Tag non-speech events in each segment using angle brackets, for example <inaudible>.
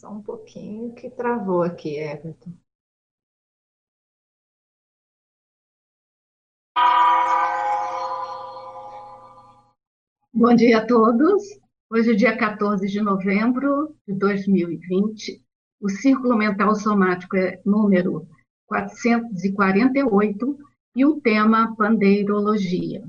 Só um pouquinho que travou aqui, Everton. Bom dia a todos. Hoje é dia 14 de novembro de 2020. O círculo mental somático é número 448 e o tema pandeirologia.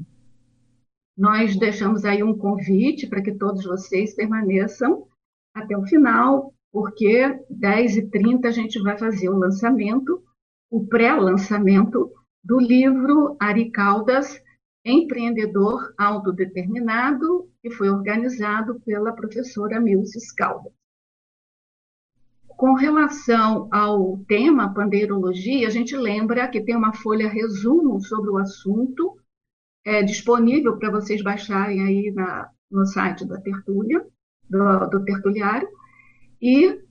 Nós deixamos aí um convite para que todos vocês permaneçam até o final, porque 10h30 a gente vai fazer o lançamento, o pré-lançamento do livro Ari Caldas, Empreendedor Autodeterminado, que foi organizado pela professora Milces Caldas. Com relação ao tema pandeirologia, a gente lembra que tem uma folha resumo sobre o assunto, é disponível para vocês baixarem aí na, no site da Tertúlia, do, do Tertuliário, e,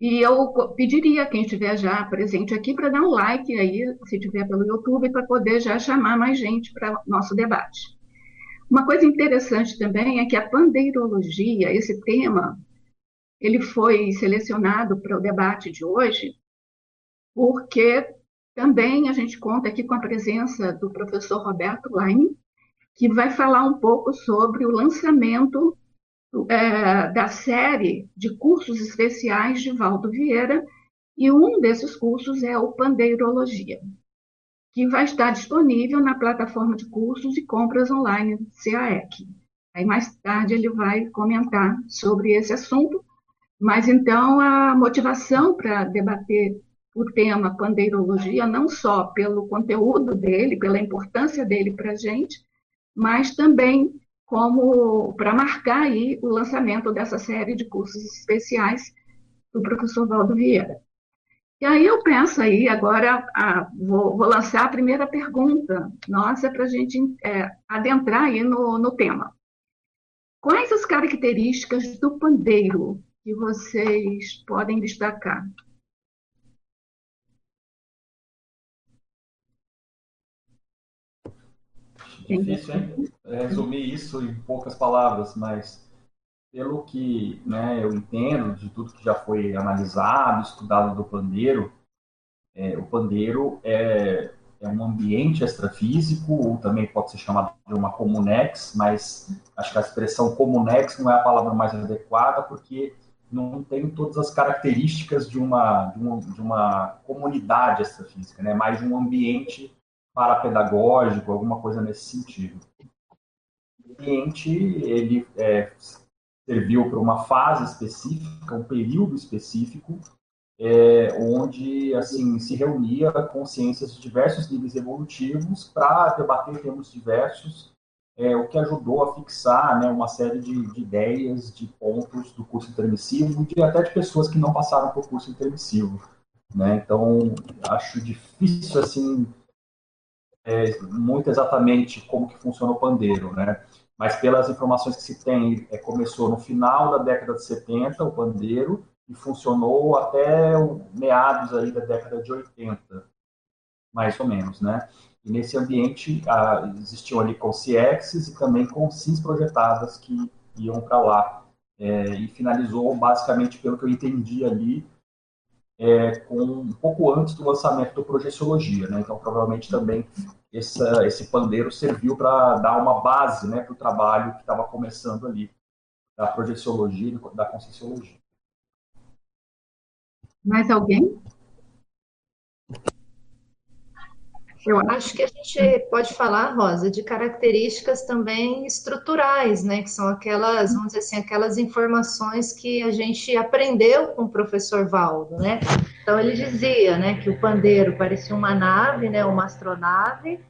e eu pediria a quem estiver já presente aqui para dar um like aí, se estiver pelo YouTube, para poder já chamar mais gente para nosso debate. Uma coisa interessante também é que a pandeirologia, esse tema, ele foi selecionado para o debate de hoje, porque também a gente conta aqui com a presença do professor Roberto Laine, que vai falar um pouco sobre o lançamento é, da série de cursos especiais de Valdo Vieira, e um desses cursos é o Pandeirologia, que vai estar disponível na plataforma de cursos e compras online CAEC. Aí mais tarde ele vai comentar sobre esse assunto, mas então a motivação para debater o tema pandeirologia, não só pelo conteúdo dele, pela importância dele para a gente, mas também como para marcar aí o lançamento dessa série de cursos especiais do professor Valdo Vieira. E aí eu penso aí, agora a, vou, vou, lançar a primeira pergunta nossa para a gente é, adentrar aí no, no tema. Quais as características do pandeiro que vocês podem destacar? Difícil, hein? Resumir isso em poucas palavras, mas pelo que né, eu entendo de tudo que já foi analisado, estudado do pandeiro, é, o pandeiro é, é um ambiente extrafísico, ou também pode ser chamado de uma comunex, mas acho que a expressão comunex não é a palavra mais adequada, porque não tem todas as características de uma, de uma, de uma comunidade extrafísica, né? mais um ambiente parapedagógico, alguma coisa nesse sentido. O ambiente, ele é, serviu para uma fase específica, um período específico, é, onde assim se reunia consciências de diversos níveis evolutivos para debater temas diversos, é, o que ajudou a fixar né, uma série de, de, ideias, de pontos do curso intermissivo, de até de pessoas que não passaram por curso intermissivo. Né? Então, acho difícil assim é, muito exatamente como que funciona o pandeiro, né? Mas pelas informações que se tem, é, começou no final da década de 70 o pandeiro e funcionou até meados aí da década de 80, mais ou menos, né? E nesse ambiente existiam ali consciexes e também consins projetadas que iam para lá. É, e finalizou basicamente pelo que eu entendi ali é, com um pouco antes do lançamento do Projeciologia, né? Então, provavelmente também essa, esse pandeiro serviu para dar uma base, né, para o trabalho que estava começando ali da Projeciologia e da Conscienciologia. Mais alguém? Eu acho que a gente pode falar, Rosa, de características também estruturais, né? Que são aquelas, vamos dizer assim, aquelas informações que a gente aprendeu com o professor Valdo, né? Então ele dizia, né, que o pandeiro parecia uma nave, né, uma astronave,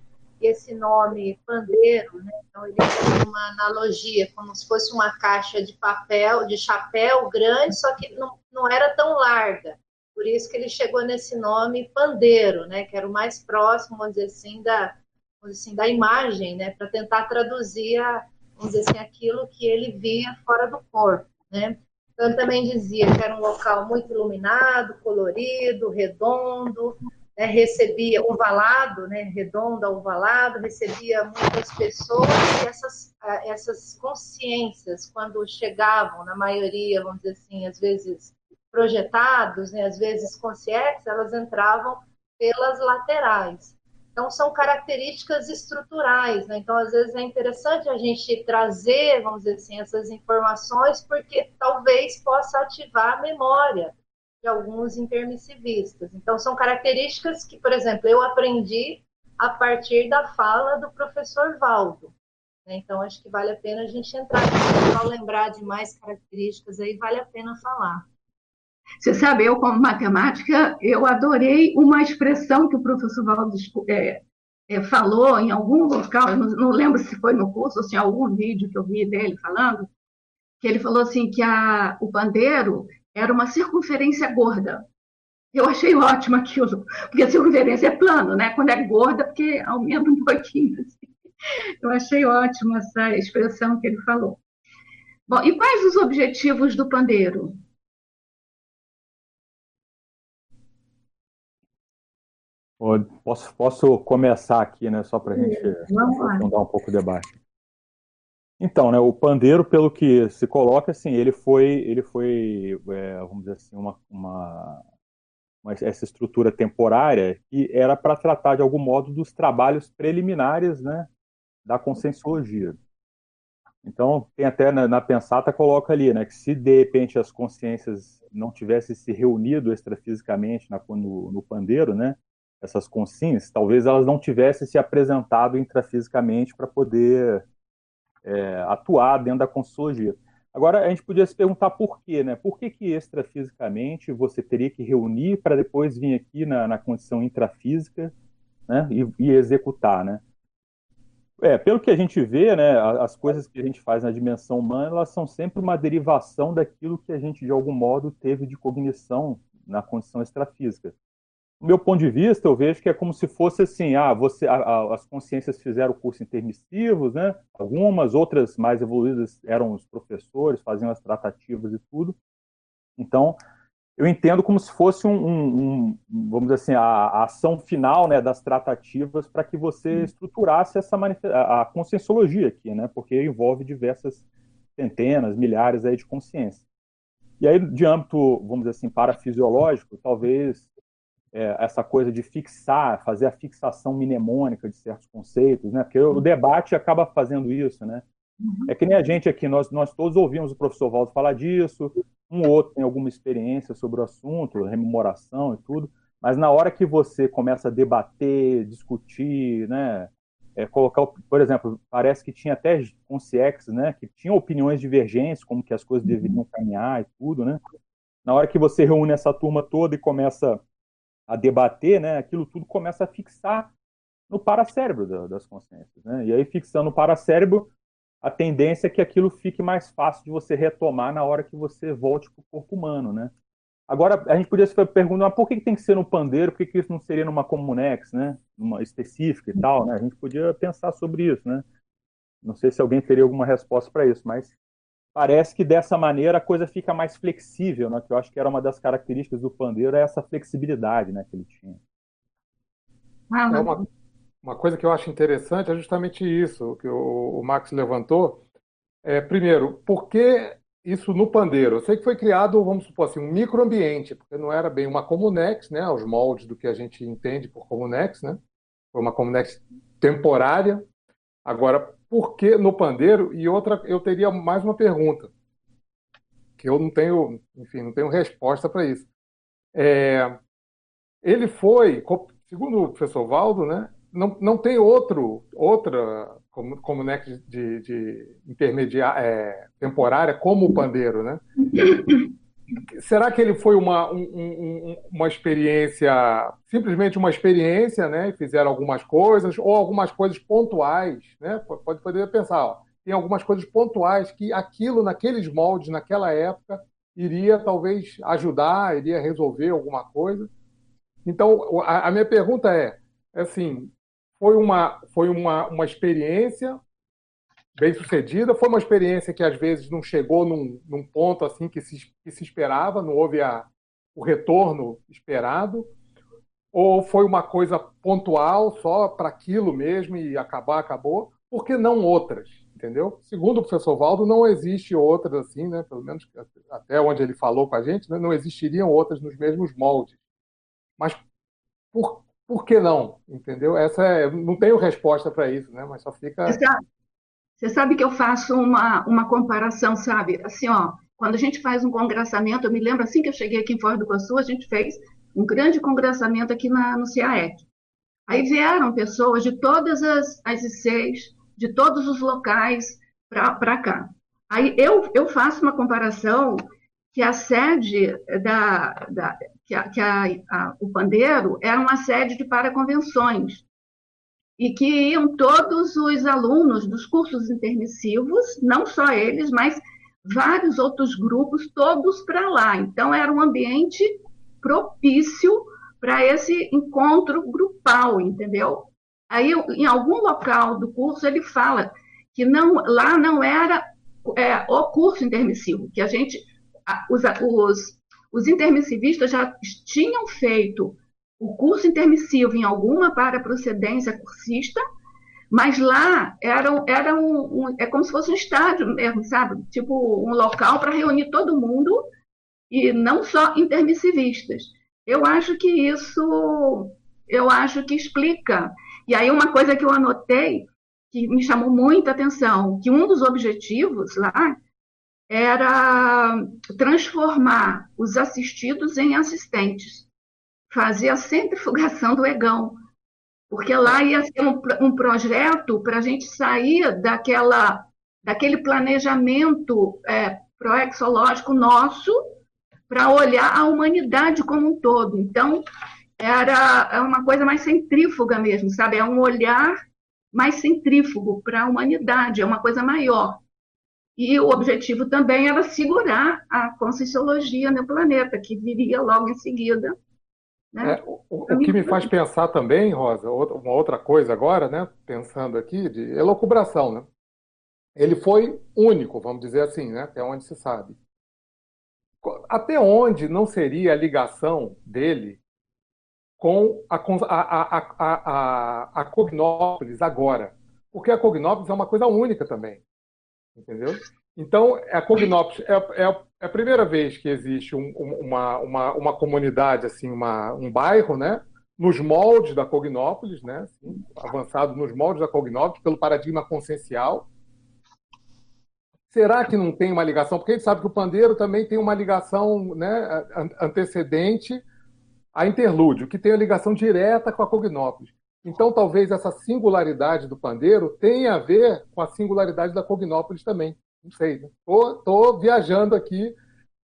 e esse nome pandeiro, né? Então ele fez uma analogia, como se fosse uma caixa de papel, de chapéu grande, só que não, não era tão larga. Por isso que ele chegou nesse nome pandeiro, né, que era o mais próximo, vamos dizer assim, da, vamos dizer assim, da imagem, né, para tentar traduzir, a, vamos dizer assim, aquilo que ele via fora do corpo, né. Então, ele também dizia que era um local muito iluminado, colorido, redondo, né, recebia ovalado, né, redondo, ovalado, recebia muitas pessoas e essas, essas consciências, quando chegavam, na maioria, vamos dizer assim, às vezes projetados, né, às vezes conscientes, elas entravam pelas laterais. Então, são características estruturais, né? Então, às vezes é interessante a gente trazer, vamos dizer assim, essas informações, porque talvez possa ativar a memória de alguns intermissivistas. Então, são características que, por exemplo, eu aprendi a partir da fala do professor Valdo. Né? Então, acho que vale a pena a gente entrar para lembrar de mais características aí, vale a pena falar. Você sabe, eu como matemática, eu adorei uma expressão que o professor Valdo é, é, falou em algum local, eu não, não, lembro se foi no curso ou se em algum vídeo que eu vi dele falando, que ele falou assim que a, o pandeiro era uma circunferência gorda. Eu achei ótimo aquilo, porque a circunferência é plano, né? Quando é gorda, porque aumenta um pouquinho. <laughs> Assim. Eu achei ótimo essa expressão que ele falou. Bom, e quais os objetivos do pandeiro? Posso, posso começar aqui, né, só para a gente aprofundar um pouco o debate. Então, né, o pandeiro, pelo que se coloca, assim, ele foi, ele foi, é, vamos dizer assim, uma, uma, uma, essa estrutura temporária que era para tratar de algum modo dos trabalhos preliminares, né, da conscienciologia. Então, tem até na, na pensata coloca ali, né, que se de repente as consciências não tivessem se reunido extrafisicamente na, no, no pandeiro, né, essas consciências, talvez elas não tivessem se apresentado intrafisicamente para poder é, atuar dentro da consciologia. Agora, a gente podia se perguntar por quê, né? Por que, que extrafisicamente você teria que reunir para depois vir aqui na, na condição intrafísica né? e, e executar, né? É, pelo que a gente vê, né, as coisas que a gente faz na dimensão humana, elas são sempre uma derivação daquilo que a gente, de algum modo, teve de cognição na condição extrafísica meu ponto de vista, eu vejo que é como se fosse assim, ah, você, a, a, as consciências fizeram o curso intermissivos, né? Algumas, outras mais evoluídas eram os professores, faziam as tratativas e tudo. Então, eu entendo como se fosse um, um, um vamos dizer assim, a, a, ação final, né, das tratativas para que você estruturasse essa a, a conscienciologia aqui, né? Porque envolve diversas centenas, milhares aí de consciências. E aí, de âmbito, vamos dizer assim, parafisiológico, talvez é, essa coisa de fixar, fazer a fixação mnemônica de certos conceitos, né? Porque o debate acaba fazendo isso, né? Uhum. É que nem a gente aqui, nós, nós todos ouvimos o professor Valdo falar disso, um ou outro tem alguma experiência sobre o assunto, rememoração e tudo, mas na hora que você começa a debater, discutir, né? É, colocar, por exemplo, parece que tinha até consciex, né? Que tinham opiniões divergentes, como que as coisas uhum. deveriam caminhar e tudo, né? Na hora que você reúne essa turma toda e começa a debater, né, aquilo tudo começa a fixar no paracérebro das consciências. Né? E aí, fixando no paracérebro, a tendência é que aquilo fique mais fácil de você retomar na hora que você volte para o corpo humano. Né? Agora, a gente podia se perguntar por que tem que ser no pandeiro, por que isso não seria numa comunex, né? numa específica e tal? Né? A gente podia pensar sobre isso. Né? Não sei se alguém teria alguma resposta para isso, mas parece que dessa maneira a coisa fica mais flexível, né? que eu acho que era uma das características do pandeiro, é essa flexibilidade né, que ele tinha. É uma, uma coisa que eu acho interessante é justamente isso que o, o Max levantou. É, primeiro, por que isso no pandeiro? Eu sei que foi criado, vamos supor assim, um microambiente, porque não era bem uma comunex, né, aos moldes do que a gente entende por comunex, né? Foi uma comunex temporária. Agora, por que no pandeiro? E outra, eu teria mais uma pergunta, que eu não tenho, enfim, não tenho resposta para isso. É, ele foi, segundo o professor Valdo, né, não, não tem outro, outra comunex de, de intermediária, é, temporária como o pandeiro, né? <laughs> será que ele foi uma, um, um, uma experiência, simplesmente uma experiência, né? Fizeram algumas coisas, ou algumas coisas pontuais, né? Pode poder pensar, ó, tem algumas coisas pontuais que aquilo, naqueles moldes, naquela época, iria talvez ajudar, iria resolver alguma coisa. Então, a, a minha pergunta é, assim, foi uma, foi uma, uma experiência bem sucedida. Foi uma experiência que às vezes não chegou num, num ponto assim que se, que se esperava, não houve a, o retorno esperado, ou foi uma coisa pontual só para aquilo mesmo e acabar, acabou. por que não outras? Entendeu? Segundo o professor Valdo, não existe outras assim, né? Pelo menos até onde ele falou com a gente, né? não existiriam outras nos mesmos moldes. Mas por, por que não? Entendeu? Essa é, não tenho resposta para isso, né? Mas só fica. Sabe, você sabe que eu faço uma, uma comparação, sabe? Assim, ó, quando a gente faz um congressamento, eu me lembro assim que eu cheguei aqui em Foz do Iguaçu, a gente fez um grande congressamento aqui na, no CIAEC. Aí vieram pessoas de todas as, as ICs, de todos os locais para cá. Aí eu, eu faço uma comparação que a sede da, da que, a, que a, a, o Pandeiro era uma sede de paraconvenções e que iam todos os alunos dos cursos intermissivos, não só eles, mas vários outros grupos, todos para lá. Então, era um ambiente propício para esse encontro grupal, entendeu? Aí, em algum local do curso, ele fala que não, lá não era é, o curso intermissivo, que a gente, os, os, os intermissivistas já tinham feito o curso intermissivo em alguma paraprocedência cursista, mas lá era, era um, um, é como se fosse um estádio mesmo, sabe? Tipo um local para reunir todo mundo e não só intermissivistas. Eu acho que isso, eu acho que explica. E aí uma coisa que eu anotei que me chamou muita atenção, que um dos objetivos lá era transformar os assistidos em assistentes, fazer a centrifugação do egão, porque lá ia ser um, um projeto para a gente sair daquela, daquele planejamento é, proexológico nosso para olhar a humanidade como um todo. Então, era é uma coisa mais centrífuga mesmo, sabe? É um olhar mais centrífugo para a humanidade, é uma coisa maior. E o objetivo também era segurar a conscienciologia no planeta, que viria logo em seguida. Né? É, o, o que me faz pensar também, Rosa, uma outra coisa agora, né, pensando aqui, de elocubração. Né? Ele foi único, vamos dizer assim, né, até onde se sabe. Até onde não seria a ligação dele com a, a, a, a, a Cognópolis agora? Porque a Cognópolis é uma coisa única também. Entendeu? Então, a Cognópolis é, é, é a primeira vez que existe um, uma, uma, uma comunidade, assim, uma, um bairro, né? nos moldes da Cognópolis, né? Assim, avançado nos moldes da Cognópolis, pelo paradigma consciencial. Será que não tem uma ligação? Porque a gente sabe que o pandeiro também tem uma ligação né, antecedente a interlúdio, que tem a ligação direta com a Cognópolis. Então, talvez essa singularidade do pandeiro tenha a ver com a singularidade da Cognópolis também. Não sei. Estou né? viajando aqui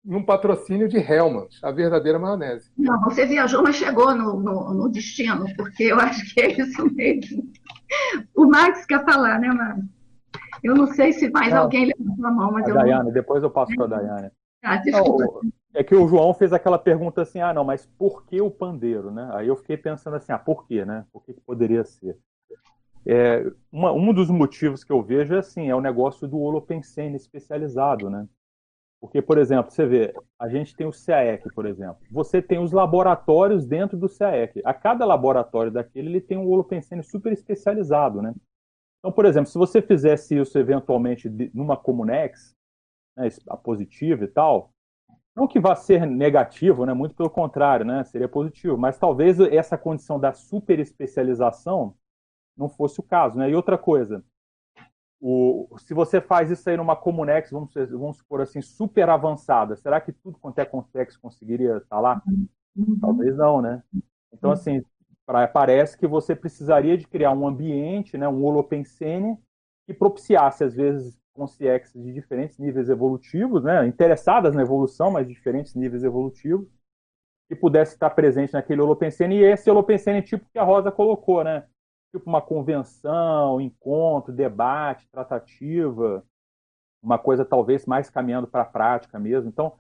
num patrocínio de Helmut, a verdadeira maionese. Não, você viajou, mas chegou no, no, no, destino, porque eu acho que é isso mesmo. O Max quer falar, né, Max? Eu não sei se mais não, alguém levantou a mão, mas a eu. Daiane, não... depois eu passo para a Daiane. Ah, desculpa. Não, é que o João fez aquela pergunta assim, ah, não, mas por que o pandeiro, né? Aí eu fiquei pensando assim, ah, por quê, né? Por que, que poderia ser? É, uma, um dos motivos que eu vejo é assim, é o negócio do holopensene especializado, né? Porque, por exemplo, você vê, a gente tem o CAEC, por exemplo. Você tem os laboratórios dentro do CAEC. A cada laboratório daquele, ele tem um holopensene super especializado, né? Então, por exemplo, se você fizesse isso eventualmente numa Comunex, né, a positiva e tal, não que vá ser negativo, né? muito pelo contrário, né? seria positivo, mas talvez essa condição da super especialização não fosse o caso. Né? E outra coisa, o, se você faz isso aí numa Comunex, vamos, vamos supor assim, super avançada, será que tudo quanto é complexo conseguiria estar lá? Uhum. Talvez não, né? Então, assim, pra, parece que você precisaria de criar um ambiente, né, um holopensene, que propiciasse, às vezes, consciências de diferentes níveis evolutivos, né, interessadas na evolução, mas de diferentes níveis evolutivos, que pudesse estar presente naquele holopensene, e esse holopensene tipo que a Rosa colocou, né? Tipo uma convenção, encontro, debate, tratativa, uma coisa talvez mais caminhando para a prática mesmo. Então,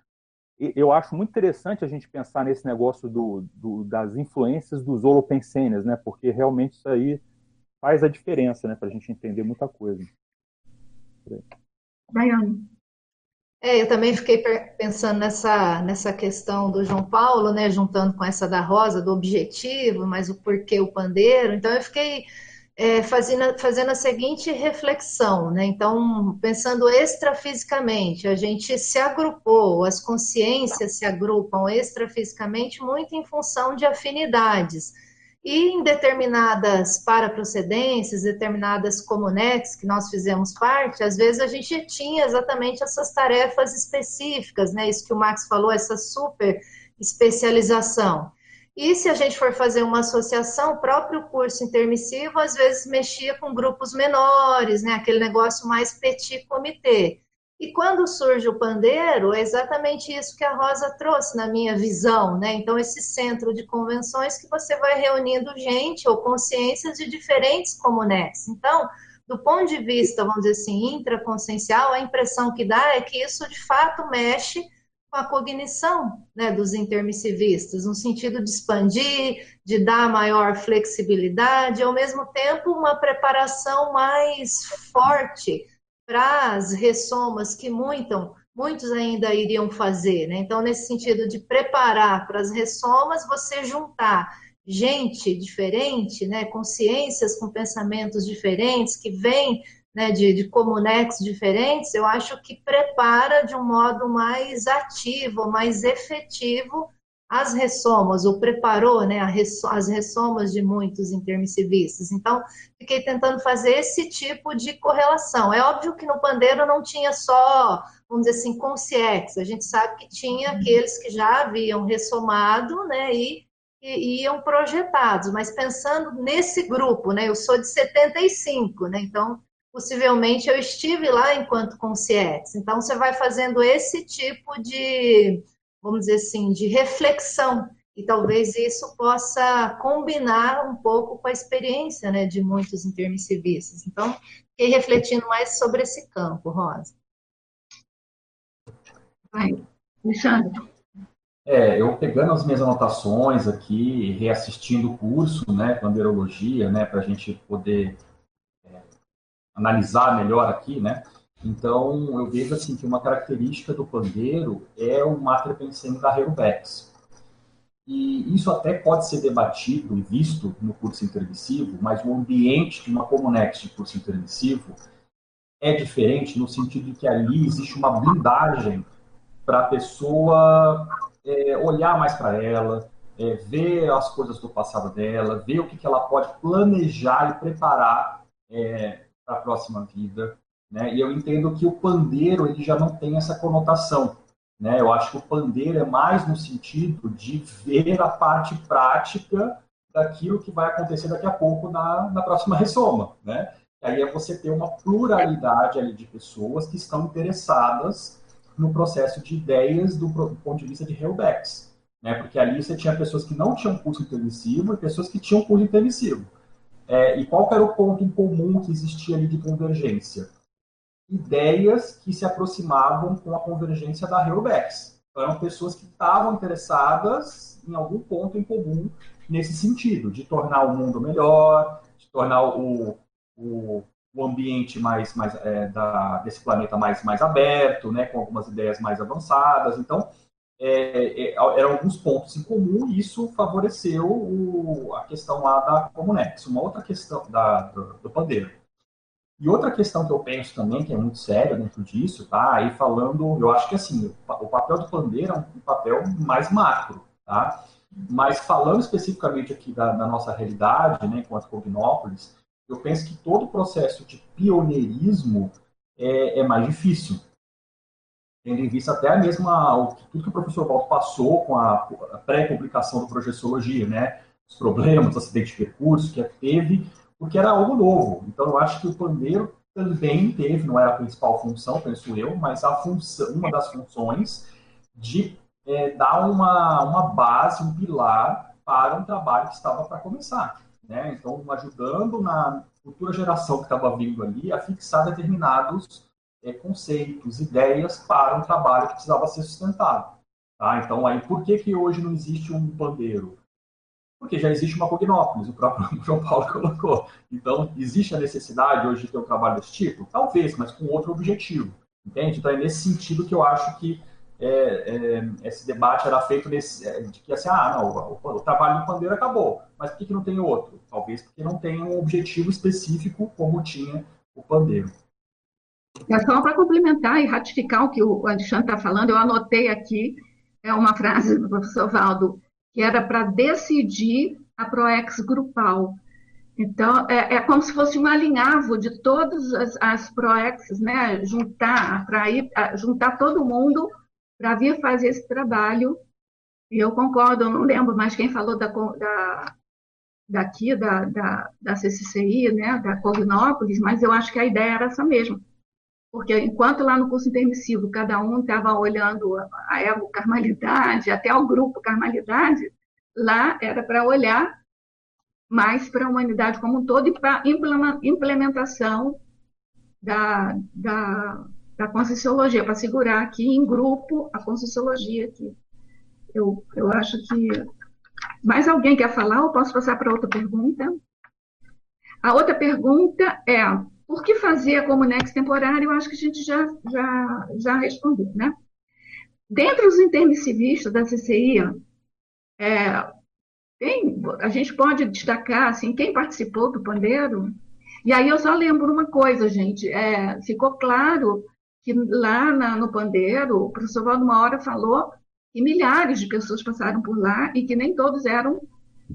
eu acho muito interessante a gente pensar nesse negócio do, do, das influências dos holopensenes, né? Porque realmente isso aí faz a diferença, né? Para a gente entender muita coisa. Daiane. É, eu também fiquei pensando nessa, nessa questão do João Paulo, né, juntando com essa da Rosa, do objetivo, mas o porquê o pandeiro. Então eu fiquei é, fazendo, fazendo a seguinte reflexão, né? Então, pensando extrafisicamente, a gente se agrupou, as consciências se agrupam extrafisicamente muito em função de afinidades. E em determinadas paraprocedências, determinadas comunex que nós fizemos parte, às vezes a gente tinha exatamente essas tarefas específicas, né? Isso que o Max falou, essa super especialização. E se a gente for fazer uma associação, o próprio curso intermissivo às vezes mexia com grupos menores, né? Aquele negócio mais petit comité. E quando surge o pandeiro, é exatamente isso que a Rosa trouxe na minha visão, né? Então, esse centro de convenções que você vai reunindo gente ou consciências de diferentes comunetes. Então, do ponto de vista, vamos dizer assim, intraconsciencial, a impressão que dá é que isso de fato mexe com a cognição né, dos intermissivistas, no sentido de expandir, de dar maior flexibilidade, ao mesmo tempo uma preparação mais forte para as ressomas que muitam, muitos ainda iriam fazer. Né? Então, nesse sentido de preparar para as ressomas, você juntar gente diferente, né, consciências com pensamentos diferentes, que vêm né, de, de comunex diferentes, eu acho que prepara de um modo mais ativo, mais efetivo as ressomas, ou preparou né, as ressomas de muitos intermissivistas. Então, fiquei tentando fazer esse tipo de correlação. É óbvio que no pandeiro não tinha só, vamos dizer assim, consciex, a gente sabe que tinha aqueles que já haviam ressomado né, e, e iam projetados, mas pensando nesse grupo, né, eu sou de 75, né, então possivelmente eu estive lá enquanto conscientes. Então, você vai fazendo esse tipo de, vamos dizer assim, de reflexão. E talvez isso possa combinar um pouco com a experiência né, de muitos intermissivistas. Então, fiquei refletindo mais sobre esse campo, Rosa. Vai, Alexandre. É, eu pegando as minhas anotações aqui, reassistindo o curso, né, Bandeirologia, né, para a gente poder analisar melhor aqui, né? Então, eu vejo assim que uma característica do pandeiro é o mater pensando da Heubex. E isso até pode ser debatido e visto no curso intermissivo, mas o ambiente de uma Comunex de curso intermissivo é diferente no sentido de que ali existe uma blindagem para a pessoa é, olhar mais para ela, é, ver as coisas do passado dela, ver o que, que ela pode planejar e preparar é, para a próxima vida. Né? E eu entendo que o pandeiro ele já não tem essa conotação. Né? Eu acho que o pandeiro é mais no sentido de ver a parte prática daquilo que vai acontecer daqui a pouco na, na próxima ressoma. Né? Aí é você ter uma pluralidade ali de pessoas que estão interessadas no processo de ideias do, do ponto de vista de Hellbacks. Né? Porque ali você tinha pessoas que não tinham curso intermissivo e pessoas que tinham curso intermissivo. É, e qual era o ponto em comum que existia ali de convergência? Ideias que se aproximavam com a convergência da Heubex. Então, eram pessoas que estavam interessadas em algum ponto em comum nesse sentido, de tornar o mundo melhor, de tornar o, o, o ambiente mais, mais é, da, desse planeta mais, mais aberto, né, com algumas ideias mais avançadas. Então, é, é, eram alguns pontos em comum e isso favoreceu o, a questão lá da Comunex. Uma outra questão da, do, do pandeiro. E outra questão que eu penso também, que é muito séria dentro disso, tá? Aí falando, eu acho que assim, o papel do pandeiro é um papel mais macro, tá? Mas falando especificamente aqui da, da nossa realidade, né, enquanto Cognópolis, eu penso que todo o processo de pioneirismo é, é mais difícil, tendo em vista até a mesma, tudo que o professor Walter passou com a, a pré-publicação do Projeciologia, né? Os problemas, acidente de percurso que teve, porque era algo novo. Então, eu acho que o pandeiro também teve, não era a principal função, penso eu, mas a função, uma das funções de é, dar uma, uma base, um pilar para um trabalho que estava para começar. Né? Então, ajudando na futura geração que estava vindo ali a fixar determinados é, conceitos, ideias para um trabalho que precisava ser sustentado. Tá? Então, aí, por que, que hoje não existe um pandeiro? Porque já existe uma Cognópolis, o próprio <laughs> João Paulo colocou. Então, existe a necessidade hoje de ter um trabalho desse tipo? Talvez, mas com outro objetivo. Entende? Então, é nesse sentido que eu acho que é, é, esse debate era feito nesse, é, de que assim, ah, não, o, o, trabalho do pandeiro acabou, mas por que, que não tem outro? Talvez porque não tem um objetivo específico como tinha o pandeiro. É só para complementar e ratificar o que o Alexandre está falando, eu anotei aqui é uma frase do professor Valdo, que era para decidir a ProEx grupal. Então, é, é, como se fosse um alinhavo de todas as, as ProEx, né? juntar, para ir, juntar todo mundo para vir fazer esse trabalho. E eu concordo, eu não lembro mais quem falou da, da, daqui, da, da, da CCCI, né? da Corvinópolis, mas eu acho que a ideia era essa mesma porque enquanto lá no curso intermissivo cada um estava olhando a ego carmalidade, até o grupo carmalidade, lá era para olhar mais para a humanidade como um todo e para a implementação da, da, da conscienciologia, para segurar aqui em grupo a conscienciologia aqui. Eu, eu acho que. Mais alguém quer falar ou posso passar para outra pergunta? A outra pergunta é por que fazer a Comunex temporária? Eu acho que a gente já, já, já respondeu, né? Dentro dos intermissivistas da CCI, é, tem, a gente pode destacar assim, quem participou do pandeiro. E aí eu só lembro uma coisa, gente. É, ficou claro que lá na, no pandeiro, o professor Valdo uma hora falou que milhares de pessoas passaram por lá e que nem todos eram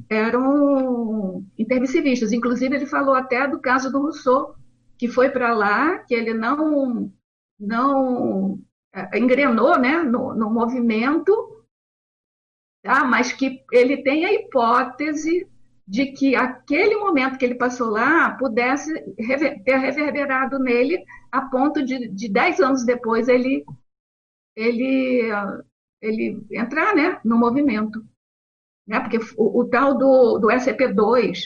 eram intermissivistas. Inclusive, ele falou até do caso do Rousseau, que foi para lá, que ele não, não é, engrenou né, no, no movimento, tá? mas que ele tem a hipótese de que aquele momento que ele passou lá pudesse ter reverberado nele a ponto de, de dez anos depois ele, ele, ele entrar né, no movimento. Né? Porque o, o tal do, do SCP-2,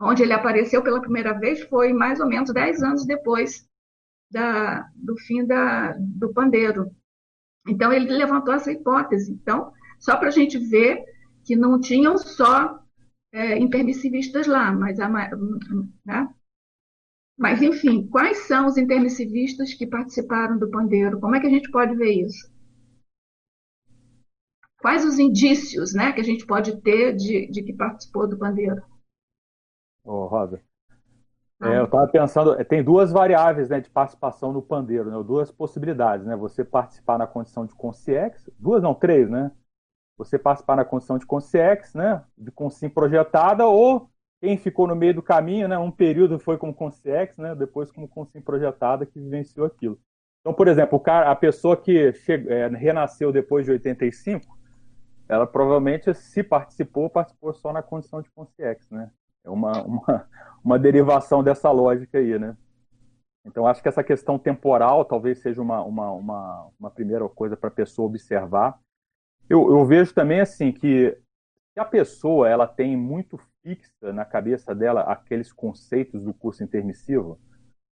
onde ele apareceu pela primeira vez foi mais ou menos 10 anos depois da, do fim da, do pandeiro. Então, ele levantou essa hipótese. Então, só para a gente ver que não tinham só é, lá, mas, a, né? mas, enfim, quais são os intermissivistas que participaram do pandeiro? Como é que a gente pode ver isso? Quais os indícios né, que a gente pode ter de, de que participou do pandeiro? Ô, Rosa. É, eu estava pensando, é, tem duas variáveis né, de participação no pandeiro, né, duas possibilidades, né? Você participar na condição de consciex, duas não, três, né? Você participar na condição de consciex, né? De consim projetada, ou quem ficou no meio do caminho, né? Um período foi como consciex, né? Depois como consim projetada que vivenciou aquilo. Então, por exemplo, o cara, a pessoa que é, renasceu depois de 85, ela provavelmente, se participou, participou só na condição de consciex, né? É uma, uma, <laughs> uma derivação dessa lógica aí, né? Então, acho que essa questão temporal talvez seja uma, uma, uma, uma primeira coisa para a pessoa observar. Eu, eu vejo também, assim, que se a pessoa ela tem muito fixa na cabeça dela aqueles conceitos do curso intermissivo,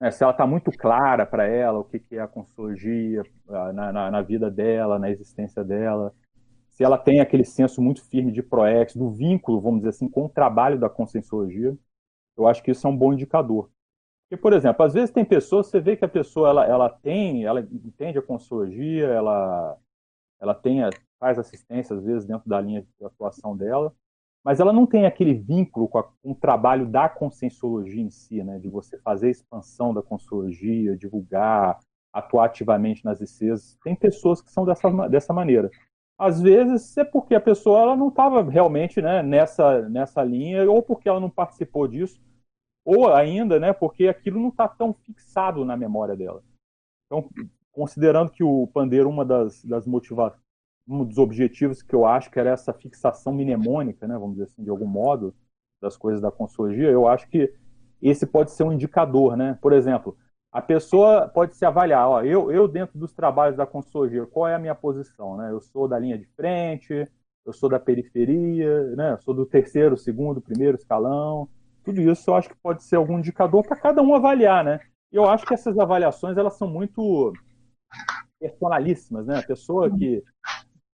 né, se ela está muito clara para ela o que, que é a consologia na, na, na, vida dela, na existência dela, se ela tem aquele senso muito firme de proex, do vínculo, vamos dizer assim, com o trabalho da conscienciologia, eu acho que isso é um bom indicador. Porque, por exemplo, às vezes tem pessoas, você vê que a pessoa ela, ela tem, ela entende a conscienciologia, ela, ela tem, faz assistência, às vezes, dentro da linha de atuação dela, mas ela não tem aquele vínculo com, a, com o trabalho da conscienciologia em si, né, de você fazer a expansão da conscienciologia, divulgar, atuar ativamente nas ICs. Tem pessoas que são dessa, dessa maneira às vezes é porque a pessoa ela não estava realmente né, nessa, nessa linha, ou porque ela não participou disso, ou ainda né, porque aquilo não está tão fixado na memória dela. Então, considerando que o pandeiro, uma das, das motivações, um dos objetivos que eu acho que era essa fixação mnemônica, né, vamos dizer assim, de algum modo, das coisas da consologia, eu acho que esse pode ser um indicador, né? Por exemplo, a pessoa pode se avaliar, ó, eu, eu dentro dos trabalhos da consultoria, qual é a minha posição, né? Eu sou da linha de frente, eu sou da periferia, né? Eu sou do terceiro, segundo, primeiro escalão. Tudo isso eu acho que pode ser algum indicador para cada um avaliar, né? Eu acho que essas avaliações elas são muito personalíssimas, né? A pessoa que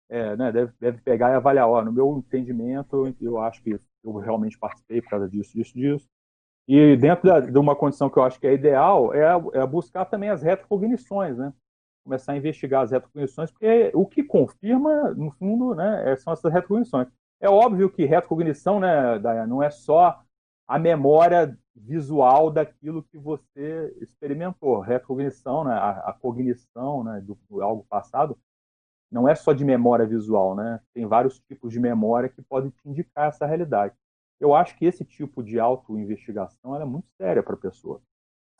é, né, deve, deve pegar e avaliar, ó, no meu entendimento, eu acho que eu realmente participei por causa disso, disso, disso. E dentro da, de uma condição que eu acho que é ideal, é, é buscar também as retrocognições, né? começar a investigar as retrocognições, porque o que confirma, no fundo, né, é, são essas retrocognições. É óbvio que retrocognição, né, Dayana, não é só a memória visual daquilo que você experimentou. Retrocognição, né, a, a cognição né, do, do algo passado, não é só de memória visual, né? Tem vários tipos de memória que podem te indicar essa realidade. Eu acho que esse tipo de auto-investigação é muito séria para a pessoa.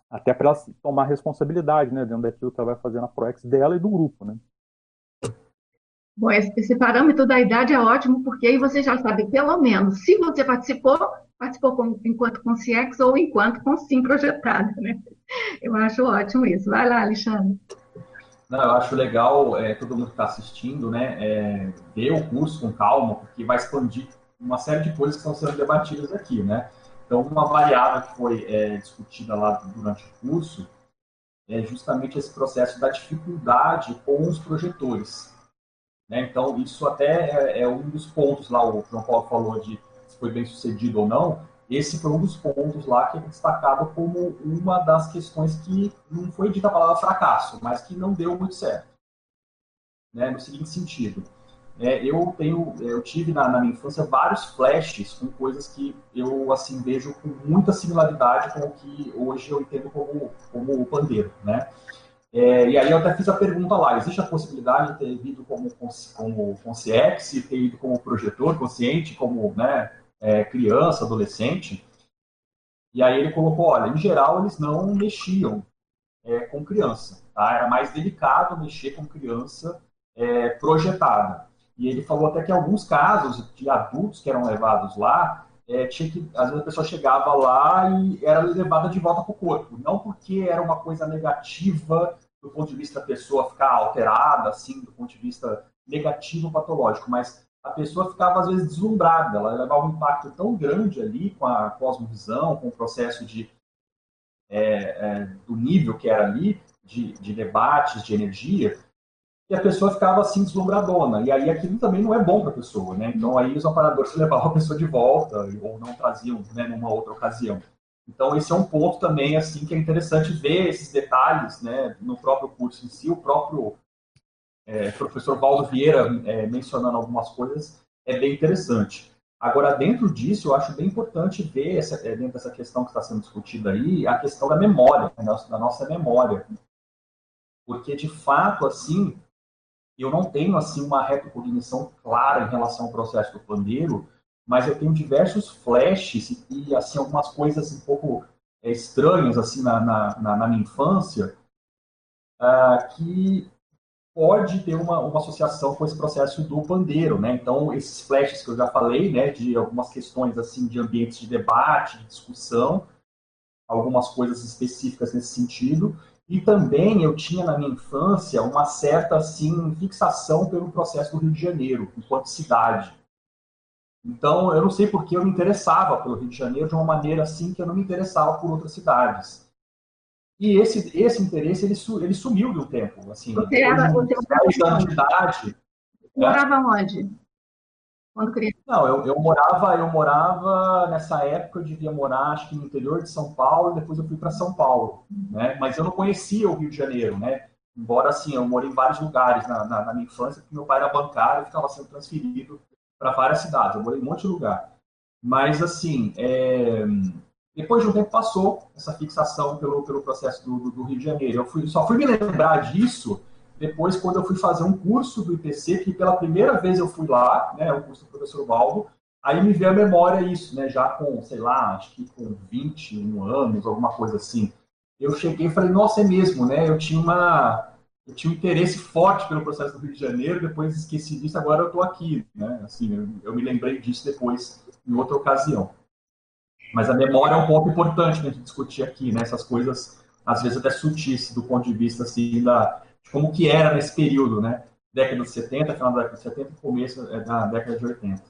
Até para ela tomar responsabilidade, né, dentro daquilo que ela vai fazer na ProEx dela e do grupo, né? Bom, esse parâmetro da idade é ótimo, porque aí você já sabe, pelo menos, se você participou, participou com, enquanto consciex ou enquanto com sim projetada, né? Eu acho ótimo isso. Vai lá, Alexandre. Não, eu acho legal é, todo mundo que está assistindo, né, é, ver o curso com calma, porque vai expandir uma série de coisas que estão sendo debatidas aqui, né? Então, uma variável que foi é, discutida lá durante o curso é justamente esse processo da dificuldade com os projetores. Né? Então, isso até é, é um dos pontos lá, o João Paulo falou de se foi bem sucedido ou não, esse foi um dos pontos lá que é destacado como uma das questões que não foi dita a palavra fracasso, mas que não deu muito certo. Né? No seguinte sentido, é, eu tenho, eu tive na, na, minha infância vários flashes com coisas que eu assim vejo com muita similaridade com o que hoje eu entendo como como pandeiro, né? É, e aí eu até fiz a pergunta lá, existe a possibilidade de ter vindo como, como consciência, ter ido como projetor consciente, como né, é, criança, adolescente? E aí ele colocou, olha, em geral eles não mexiam é, com criança, tá? Era mais delicado mexer com criança é, projetada. E ele falou até que alguns casos de adultos que eram levados lá, é, tinha que, às vezes a pessoa chegava lá e era levada de volta para o corpo. Não porque era uma coisa negativa do ponto de vista da pessoa ficar alterada, assim, do ponto de vista negativo patológico, mas a pessoa ficava às vezes deslumbrada, ela levava um impacto tão grande ali com a cosmovisão, com o processo de é, é, do nível que era ali de, de debates, de energia, e a pessoa ficava assim deslumbradona. E aí aquilo também não é bom para a pessoa, né? Então aí os amparadores levavam a pessoa de volta ou não traziam, né, numa outra ocasião. Então esse é um ponto também assim que é interessante ver esses detalhes, né, no próprio curso em si, o próprio é, professor Valdo Vieira é, mencionando algumas coisas é bem interessante. Agora, dentro disso, eu acho bem importante ver, essa, é, dentro dessa questão que está sendo discutida aí, a questão da memória, da nossa memória. Porque, de fato, assim, eu não tenho assim uma retrocognição clara em relação ao processo do pandeiro, mas eu tenho diversos flashes e assim algumas coisas um pouco é, estranhas assim na, na, na minha infância uh, que pode ter uma, uma associação com esse processo do pandeiro, né? Então esses flashes que eu já falei, né, de algumas questões assim de ambientes de debate, de discussão, algumas coisas específicas nesse sentido e também eu tinha na minha infância uma certa assim fixação pelo processo do Rio de Janeiro, enquanto cidade. Então, eu não sei porque eu me interessava pelo Rio de Janeiro de uma maneira assim que eu não me interessava por outras cidades. E esse, esse interesse, ele, ele sumiu um tempo. Assim, você era, você 10 anos de idade. Morava né? onde? Quando criança? Não, eu, eu morava, eu morava nessa época eu devia morar acho que no interior de São Paulo, depois eu fui para São Paulo, né? Mas eu não conhecia o Rio de Janeiro, né? Embora assim, eu morei em vários lugares na, na, na minha infância, porque meu pai era bancário e ficava sendo transferido para várias cidades. Eu morei em um monte de lugar. Mas assim, é... depois de um tempo passou essa fixação pelo, pelo processo do, do Rio de Janeiro. Eu fui, só fui me lembrar disso depois, quando eu fui fazer um curso do IPC, que pela primeira vez eu fui lá, né, o curso do professor Valdo, aí me veio a memória isso, né, já com, sei lá, acho que com 21 anos, alguma coisa assim. Eu cheguei e falei, nossa, é mesmo, né, eu tinha uma... Eu tinha um interesse forte pelo processo do Rio de Janeiro, depois esqueci disso, agora eu estou aqui, né? Assim, eu, eu me lembrei disso depois, em outra ocasião. Mas a memória é um ponto importante que a gente discutir aqui, né? Essas coisas, às vezes até sutis, do ponto de vista assim, da, como que era nesse período, né? Década de 70, final da década de 70 e começo é, da década de 80.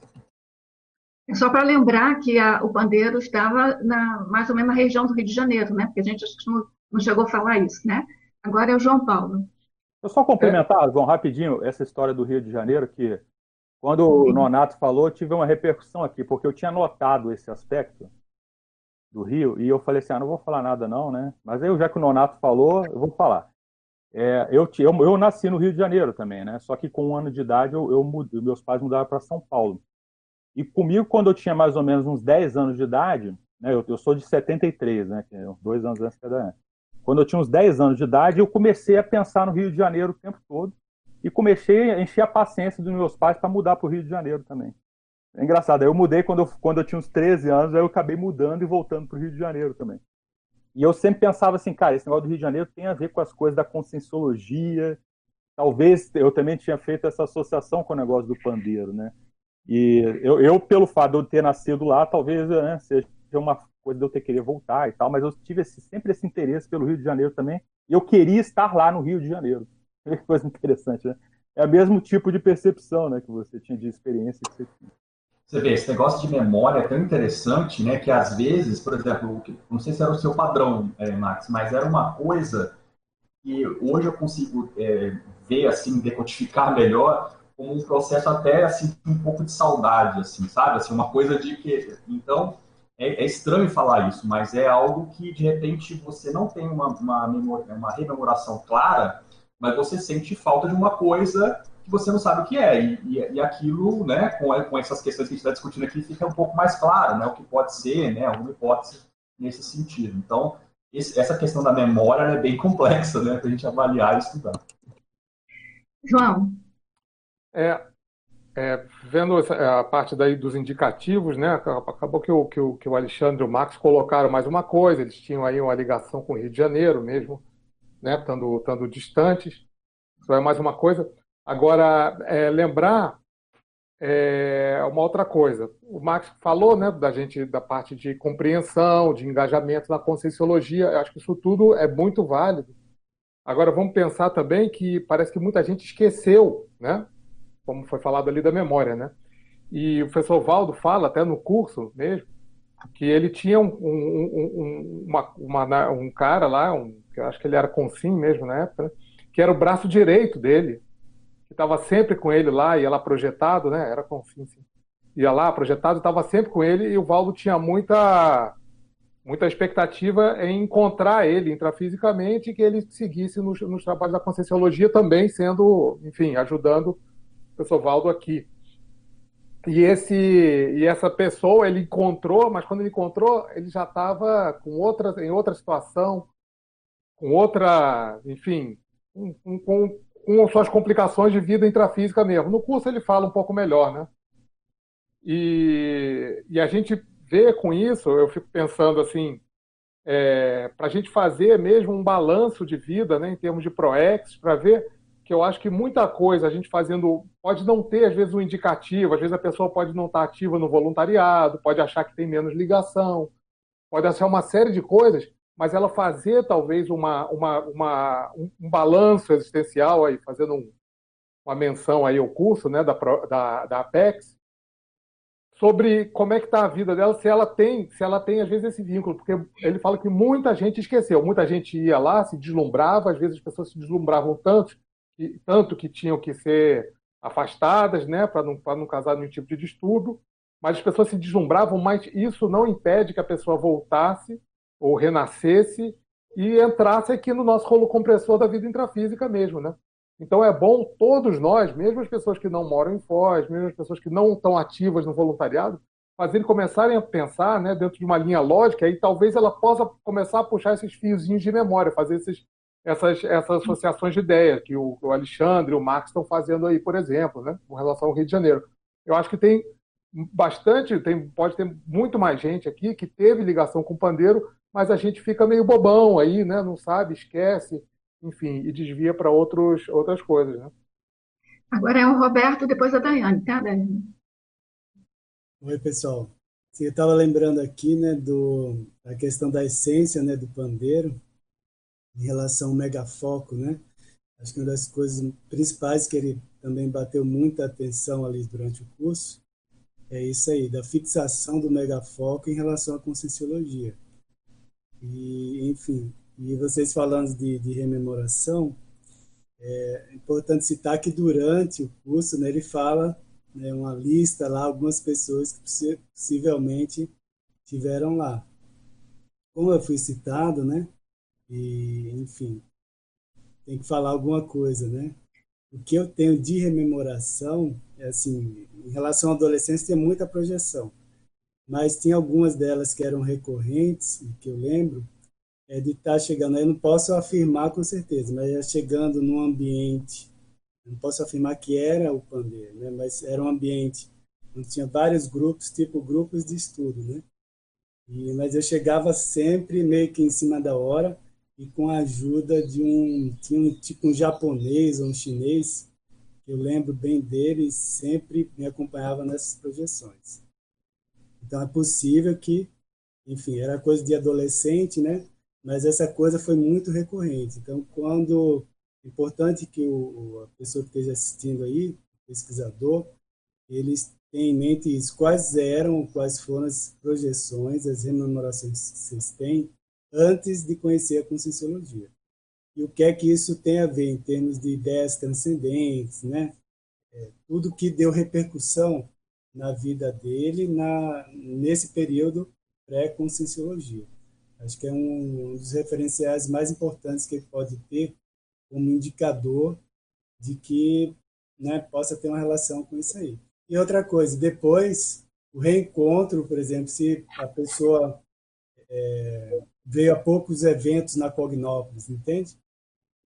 É só para lembrar que a, o pandeiro estava na, mais ou menos na região do Rio de Janeiro, né? Porque a gente não, não chegou a falar isso, né? Agora é o João Paulo. Eu só complementar, João, rapidinho, essa história do Rio de Janeiro, que quando o Nonato falou, tive uma repercussão aqui, porque eu tinha notado esse aspecto do Rio, e eu falei assim, ah, não vou falar nada não, né? Mas aí, já que o Nonato falou, eu vou falar. É, eu, eu, eu, nasci no Rio de Janeiro também, né? Só que com um ano de idade eu, eu mudei, meus pais mudaram para São Paulo. E comigo, quando eu tinha mais ou menos uns 10 anos de idade, né? Eu, eu sou de 73, né? É dois anos antes da ano. Quando eu tinha uns 10 anos de idade, eu comecei a pensar no Rio de Janeiro o tempo todo e comecei a encher a paciência dos meus pais para mudar para o Rio de Janeiro também. É engraçado, eu mudei quando eu, quando eu tinha uns 13 anos, aí eu acabei mudando e voltando para o Rio de Janeiro também. E eu sempre pensava assim, cara, esse negócio do Rio de Janeiro tem a ver com as coisas da conscienciologia. Talvez eu também tinha feito essa associação com o negócio do pandeiro, né? E eu, eu pelo fato de eu ter nascido lá, talvez né, seja uma coisa de eu ter querer voltar e tal, mas eu tive esse, sempre esse interesse pelo Rio de Janeiro também. E eu queria estar lá no Rio de Janeiro. <laughs> Que coisa interessante, né? É o mesmo tipo de percepção né, que você tinha de experiência que você tinha. Você vê, esse negócio de memória é tão interessante, né? Que às vezes, por exemplo, não sei se era o seu padrão, é, Max, mas era uma coisa que hoje eu consigo é, ver, assim, decodificar <laughs> melhor como um processo até, assim, um pouco de saudade, assim, sabe? Assim, uma coisa de que... Então, é, é estranho falar isso, mas é algo que, de repente, você não tem uma, uma, uma rememoração clara, mas você sente falta de uma coisa que você não sabe o que é. E, e, e aquilo, né, com, com, essas questões que a gente está discutindo aqui, fica um pouco mais claro, né, o que pode ser, né, uma hipótese nesse sentido. Então, esse, essa questão da memória é bem complexa, né, para a gente avaliar e estudar. João. É, é, vendo a parte daí dos indicativos, né, acabou que o, que, o, que o Alexandre e o Max colocaram mais uma coisa, eles tinham aí uma ligação com o Rio de Janeiro mesmo, né, estando, estando distantes, isso é mais uma coisa. Agora, é, lembrar é uma outra coisa. O Max falou né, da gente da parte de compreensão, de engajamento na conscienciologia. Eu acho que isso tudo é muito válido. Agora vamos pensar também que parece que muita gente esqueceu, né? Como foi falado ali da memória, né? E o professor Valdo fala até no curso mesmo que ele tinha um, um, um, uma, uma, um cara lá, um, eu acho que ele era consim mesmo na época, né? que era o braço direito dele que estava sempre com ele lá, ia lá projetado, né? Era com sim. Ia lá projetado, estava sempre com ele e o Valdo tinha muita muita expectativa em encontrar ele intrafisicamente e que ele seguisse nos, nos trabalhos da Conscienciologia também, sendo, enfim, ajudando o professor Valdo aqui. E, esse, e essa pessoa ele encontrou, mas quando ele encontrou, ele já estava com outra, em outra situação, com outra, enfim, com, com, com suas complicações de vida intrafísica mesmo. No curso ele fala um pouco melhor, né? E, e a gente vê com isso, eu fico pensando assim, é, para a gente fazer mesmo um balanço de vida, né, em termos de ProEx, para ver que eu acho que muita coisa a gente fazendo pode não ter, às vezes, um indicativo, às vezes a pessoa pode não estar ativa no voluntariado, pode achar que tem menos ligação, pode achar uma série de coisas, mas ela fazer talvez uma, uma, uma um, balanço existencial, aí, fazendo um, uma menção aí ao curso né, da, da, da Apex, sobre como é que está a vida dela, se ela tem, se ela tem às vezes esse vínculo, porque ele fala que muita gente esqueceu, muita gente ia lá, se deslumbrava, às vezes as pessoas se deslumbravam tanto, e, tanto que tinham que ser afastadas, né, para não, não casar nenhum tipo de distúrbio, mas as pessoas se deslumbravam, mas isso não impede que a pessoa voltasse ou renascesse e entrasse aqui no nosso rolo compressor da vida intrafísica mesmo, né? Então é bom todos nós, mesmo as pessoas que não moram em Foz, mesmo as pessoas que não estão ativas no voluntariado, fazerem começarem a pensar, né, dentro de uma linha lógica, e talvez ela possa começar a puxar esses fiozinhos de memória, fazer esses, essas, essas associações de ideia que o, o Alexandre o Marx estão fazendo aí, por exemplo, né, com relação ao Rio de Janeiro. Eu acho que tem bastante, tem, pode ter muito mais gente aqui que teve ligação com o pandeiro, mas a gente fica meio bobão aí, né? Não sabe, esquece, enfim, e desvia para outros outras coisas, né? Agora é o Roberto, depois a Daiane, tá, Daiane? Oi, pessoal. Eu estava lembrando aqui, né, do a questão da essência, né, do pandeiro em relação ao megafoco, né? Acho que uma das coisas principais que ele também bateu muita atenção ali durante o curso é isso aí, da fixação do megafoco em relação à conscienciologia. E, enfim, e vocês falando de, de rememoração, é importante citar que durante o curso né, ele fala né, uma lista lá, algumas pessoas que possivelmente tiveram lá. Como eu fui citado, né? E, enfim, tem que falar alguma coisa, né? O que eu tenho de rememoração é assim, em relação à adolescência tem muita projeção, mas tinha algumas delas que eram recorrentes, que eu lembro, é de estar tá chegando, eu não posso afirmar com certeza, mas é chegando num ambiente, não posso afirmar que era o pandeiro, né? mas era um ambiente onde tinha vários grupos, tipo grupos de estudo, né? E, mas eu chegava sempre meio que em cima da hora e com a ajuda de um, tinha um tipo um japonês ou um chinês, eu lembro bem dele, sempre me acompanhava nessas projeções. Então é possível que, enfim, era coisa de adolescente, né? mas essa coisa foi muito recorrente. Então, quando importante que o, a pessoa que esteja assistindo aí, pesquisador, eles tenham em mente isso, quais eram, quais foram as projeções, as rememorações que vocês têm antes de conhecer a Conscienciologia. E o que é que isso tem a ver em termos de ideias transcendentes, né? É, tudo que deu repercussão na vida dele na, nesse período pré-conscienciologia. Acho que é um, um dos referenciais mais importantes que ele pode ter como indicador de que né, possa ter uma relação com isso aí. E outra coisa, depois, o reencontro, por exemplo, se a pessoa é, veio a poucos eventos na Cognópolis, entende?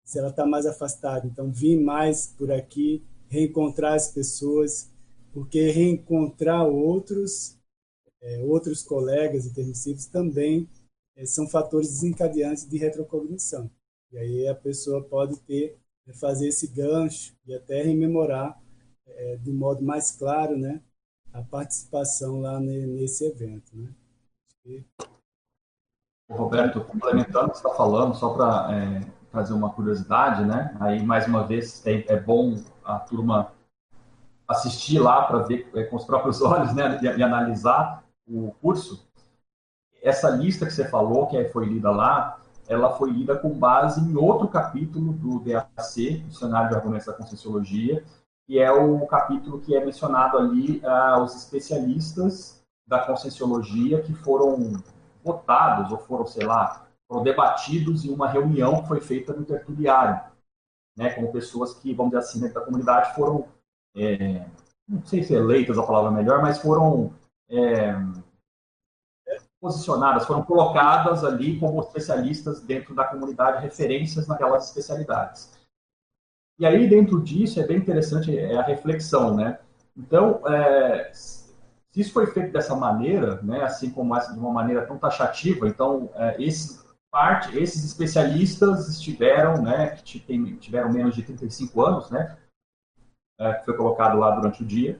Se ela está mais afastada, então vir mais por aqui, reencontrar as pessoas, porque reencontrar outros, é, outros colegas intermissivos também é, são fatores desencadeantes de retrocognição. E aí a pessoa pode ter, é, fazer esse gancho e até rememorar é, de modo mais claro, né, a participação lá nesse evento, né. Roberto, complementando o que está falando, só para é, fazer uma curiosidade, né? Aí, mais uma vez, é, é bom a turma assistir lá para ver é, com os próprios <laughs> olhos, né? E, e, analisar o curso. Essa lista que você falou, que foi lida lá, ela foi lida com base em outro capítulo do DAC, Dicionário de Argumentos da Conscienciologia, que é o capítulo que é mencionado ali ah, os especialistas da Conscienciologia que foram votados ou foram, sei lá, foram debatidos em uma reunião que foi feita no tertuliário, né, com pessoas que, vamos dizer assim, dentro da comunidade foram, é, não sei se eleitas a palavra melhor, mas foram é, posicionadas, foram colocadas ali como especialistas dentro da comunidade, referências naquelas especialidades. E aí, dentro disso, é bem interessante é a reflexão, né? Então, é, se isso foi feito dessa maneira, né, assim como essa, de uma maneira tão taxativa, então, é, esse, parte, esses especialistas estiveram, né, que tiveram menos de 35 anos, né, é, que foi colocado lá durante o dia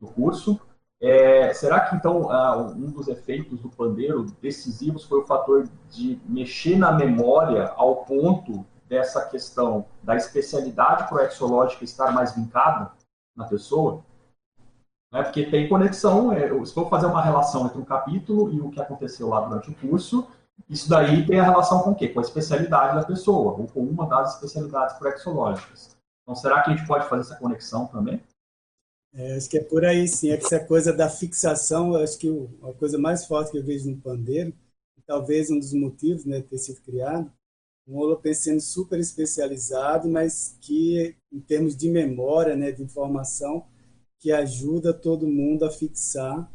do curso, é, será que então um dos efeitos do pandeiro decisivos foi o fator de mexer na memória ao ponto dessa questão da especialidade proexológica estar mais vincada na pessoa? Né? Porque tem conexão, é, se for fazer uma relação entre um capítulo e o que aconteceu lá durante o curso, isso daí tem a relação com o quê? Com a especialidade da pessoa, ou com uma das especialidades proexológicas. Então, será que a gente pode fazer essa conexão também? É, acho que é por aí sim, é que essa coisa da fixação, acho que a coisa mais forte que eu vejo no pandeiro, talvez um dos motivos né, de ter sido criado, um holopenseno super especializado, mas que, em termos de memória, né, de informação, que ajuda todo mundo a fixar,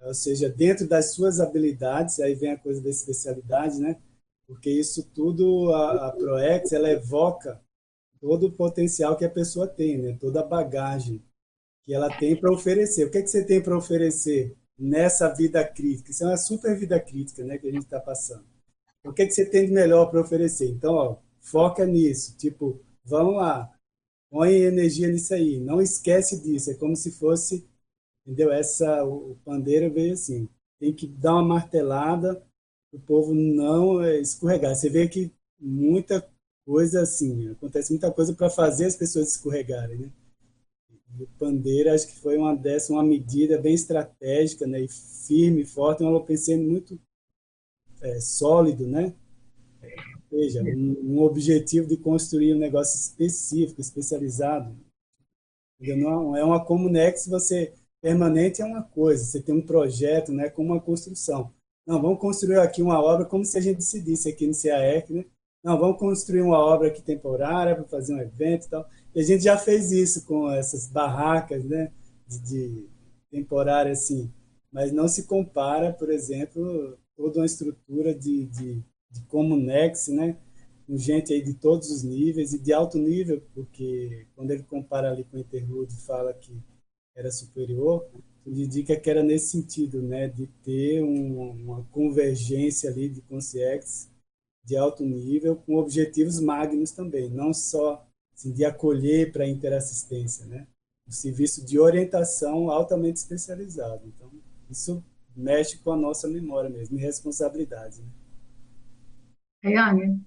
ou seja, dentro das suas habilidades, aí vem a coisa da especialidade, né? Porque isso tudo, a, a ProEx, ela evoca todo o potencial que a pessoa tem, né? Toda a bagagem que ela tem para oferecer. O que, é que você tem para oferecer nessa vida crítica? Isso é uma super vida crítica, né? Que a gente está passando. O que, é que você tem de melhor para oferecer? Então, ó, foca nisso. Tipo, vamos lá põe energia nisso aí, não esquece disso, é como se fosse, entendeu? Essa, o, pandeiro veio assim, tem que dar uma martelada o povo não é, escorregar. Você vê que muita coisa assim, acontece muita coisa para fazer as pessoas escorregarem, né? o pandeiro acho que foi uma dessa, uma medida bem estratégica, né? E firme, forte, um pensei muito é, sólido, né? seja, um, um, objetivo de construir um negócio específico, especializado. Não é uma comunex, você permanente é uma coisa, você tem um projeto, né, como uma construção. Não, vamos construir aqui uma obra como se a gente decidisse aqui no CAEC, né? Não, vamos construir uma obra aqui temporária para fazer um evento e tal. E a gente já fez isso com essas barracas, né, de, de temporária assim, mas não se compara, por exemplo, toda uma estrutura de, de, de Comunex, né, com gente aí de todos os níveis e de alto nível, porque quando ele compara ali com o Interlude fala que era superior, indica que era nesse sentido, né, de ter um, uma convergência ali de consciência de alto nível com objetivos magnos também, não só assim, de acolher para interassistência, né? Um serviço de orientação altamente especializado. Então, isso mexe com a nossa memória mesmo, e responsabilidade. Né? Rayane?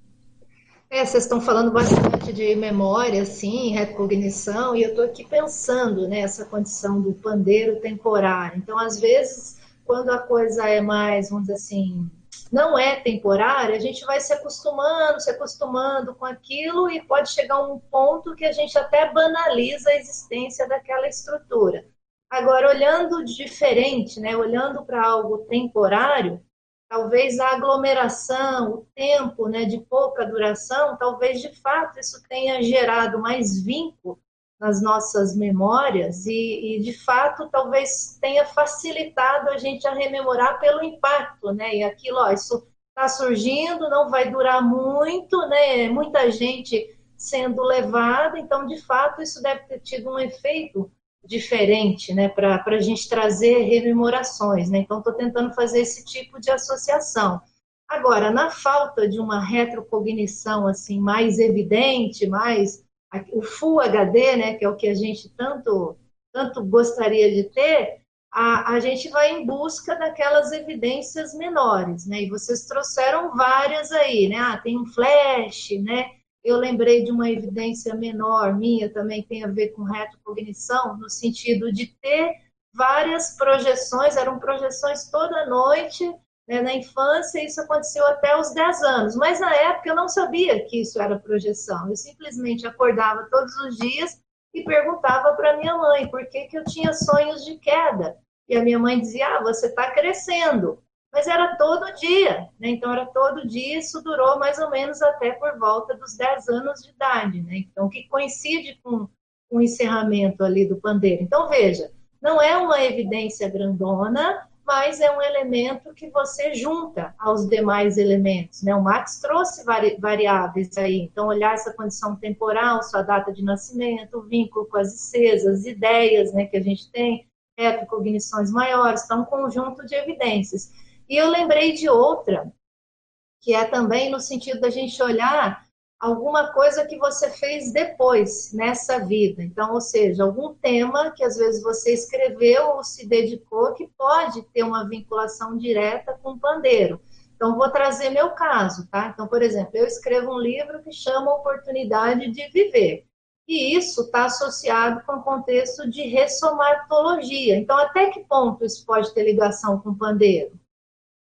É, vocês estão falando bastante de memória, sim, recognição, e eu estou aqui pensando nessa né, condição do pandeiro temporário. Então, às vezes, quando a coisa é mais, vamos dizer assim, não é temporária, a gente vai se acostumando, se acostumando com aquilo e pode chegar a um ponto que a gente até banaliza a existência daquela estrutura. Agora, olhando diferente, né, olhando para algo temporário, talvez a aglomeração, o tempo né, de pouca duração, talvez de fato isso tenha gerado mais vínculo nas nossas memórias e, e, de fato talvez tenha facilitado a gente a rememorar pelo impacto, né? E aquilo, ó, isso está surgindo, não vai durar muito, né? Muita gente sendo levada, então de fato isso deve ter tido um efeito diferente, né? Para a gente trazer rememorações, né? Então estou tentando fazer esse tipo de associação. Agora, na falta de uma retrocognição assim mais evidente, mais o Full HD, né, que é o que a gente tanto, tanto gostaria de ter, a, a gente vai em busca daquelas evidências menores, né? E vocês trouxeram várias aí, né? Ah, tem um flash, né? Eu lembrei de uma evidência menor minha também tem a ver com retrocognição, no sentido de ter várias projeções, eram projeções toda noite né, na infância, isso aconteceu até os 10 anos, mas na época eu não sabia que isso era projeção. Eu simplesmente acordava todos os dias e perguntava para minha mãe por que, que eu tinha sonhos de queda. E a minha mãe dizia: Ah, você está crescendo. Mas era todo dia, né? então era todo dia, isso durou mais ou menos até por volta dos 10 anos de idade, né? Então, que coincide com, o encerramento ali do pandeiro. Então, veja, não é uma evidência grandona, mas é um elemento que você junta aos demais elementos. Né? O Max trouxe vari variáveis aí, então olhar essa condição temporal, sua data de nascimento, o vínculo com as ICs, as ideias né, que a gente tem, retrocognições maiores, então um conjunto de evidências. E eu lembrei de outra, que é também no sentido da gente olhar alguma coisa que você fez depois nessa vida. Então, ou seja, algum tema que às vezes você escreveu ou se dedicou que pode ter uma vinculação direta com o pandeiro. Então, vou trazer meu caso, tá? Então, por exemplo, eu escrevo um livro que chama Oportunidade de Viver. E isso está associado com o contexto de ressomatologia. Então, até que ponto isso pode ter ligação com o pandeiro?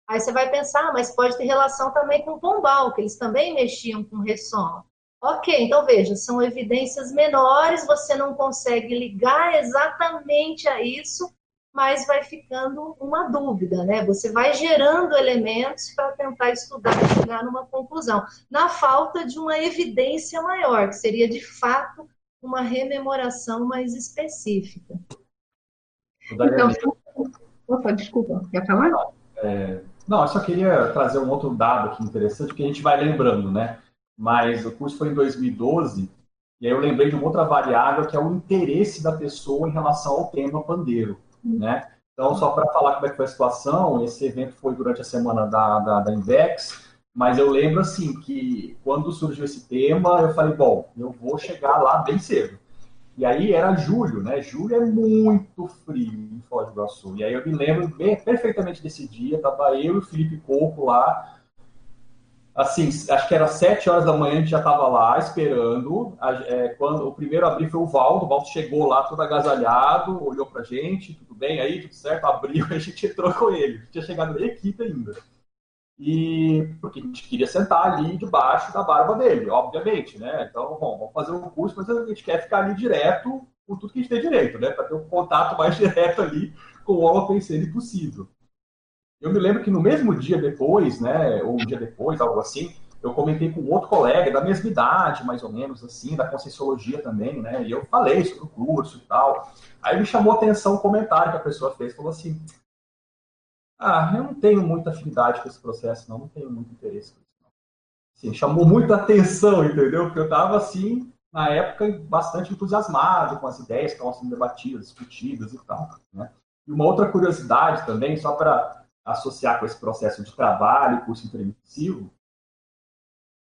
Aí você vai pensar, ah, mas pode ter relação também com o pombal, que eles também mexiam com ressoma. Ok, então veja, são evidências menores, você não consegue ligar exatamente a isso, mas vai ficando uma dúvida, né? Você vai gerando elementos para tentar estudar e chegar numa conclusão, na falta de uma evidência maior, que seria de fato uma rememoração mais específica. Então, opa, desculpa, quer falar? É, não, eu só queria trazer um outro dado aqui interessante, que a gente vai lembrando, né? Mas o curso foi em 2012, e aí eu lembrei de uma outra variável, que é o interesse da pessoa em relação ao tema pandeiro, né? Então, só para falar como é que foi a situação, esse evento foi durante a semana da, da, da Invex, mas eu lembro, assim, que quando surgiu esse tema, eu falei, bom, eu vou chegar lá bem cedo. E aí era julho, né? Julho é muito frio em Foz do Iguaçu. E aí eu me lembro bem, perfeitamente desse dia, tava eu e o Felipe Coco lá. Assim, acho que era sete horas da manhã, a gente já estava lá esperando. É, quando o primeiro a abrir foi o Valdo, o Valdo chegou lá todo agasalhado, olhou pra gente, tudo bem aí, tudo certo, abriu <laughs> a gente entrou com ele. Tinha chegado na equipe ainda. E porque a gente queria sentar ali debaixo da barba dele, obviamente, né? Então, bom, vamos fazer um curso, mas a gente quer ficar ali direto com tudo que a gente tem direito, né? Para ter um contato mais <laughs> direto ali com o OpenCN possível. Eu me lembro que no mesmo dia depois, né, ou um dia depois, algo assim, eu comentei com outro colega da mesma idade, mais ou menos, assim, da Conscienciologia também, né? E eu falei sobre o curso e tal. Aí me chamou a atenção o comentário que a pessoa fez, falou assim, ah, eu não tenho muita afinidade com esse processo, não, não tenho muito interesse. Assim, chamou muita atenção, entendeu? Porque eu estava, assim, na época, bastante entusiasmado com as ideias que estavam sendo debatidas, discutidas e tal, né? E uma outra curiosidade também, só para associar com esse processo de trabalho, curso intermissivo,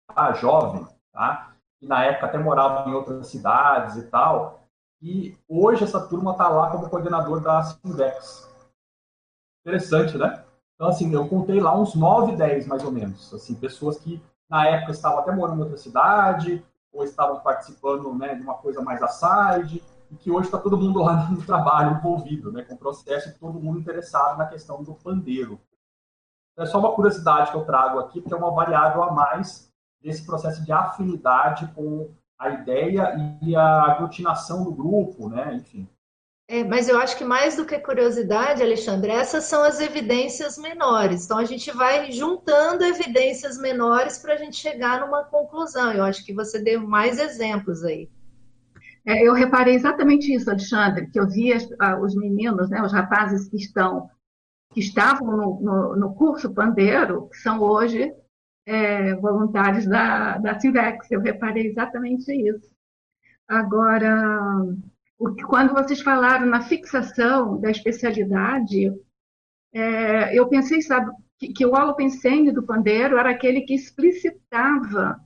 a jovem, tá? E na época até morava em outras cidades e tal, e hoje essa turma está lá como coordenador da Simvex, Interessante, né? Então, assim, eu contei lá uns 9, 10, mais ou menos. Assim, pessoas que, na época, estavam até morando em outra cidade, ou estavam participando né, de uma coisa mais aside, e que hoje está todo mundo lá <laughs> no trabalho envolvido, né, com o processo, e todo mundo interessado na questão do pandeiro. É só uma curiosidade que eu trago aqui, porque é uma variável a mais desse processo de afinidade com a ideia e a aglutinação do grupo, né, enfim. É, mas eu acho que mais do que curiosidade, Alexandre, essas são as evidências menores. Então a gente vai juntando evidências menores para a gente chegar numa conclusão. Eu acho que você deu mais exemplos aí. É, eu reparei exatamente isso, Alexandre, que eu vi os meninos, né, os rapazes que estão que estavam no, no, no curso Pandeiro, que são hoje é, voluntários da, da Civex. Eu reparei exatamente isso. Agora, quando vocês falaram na fixação da especialidade, é, eu pensei, sabe, que, que o holopensene do pandeiro era aquele que explicitava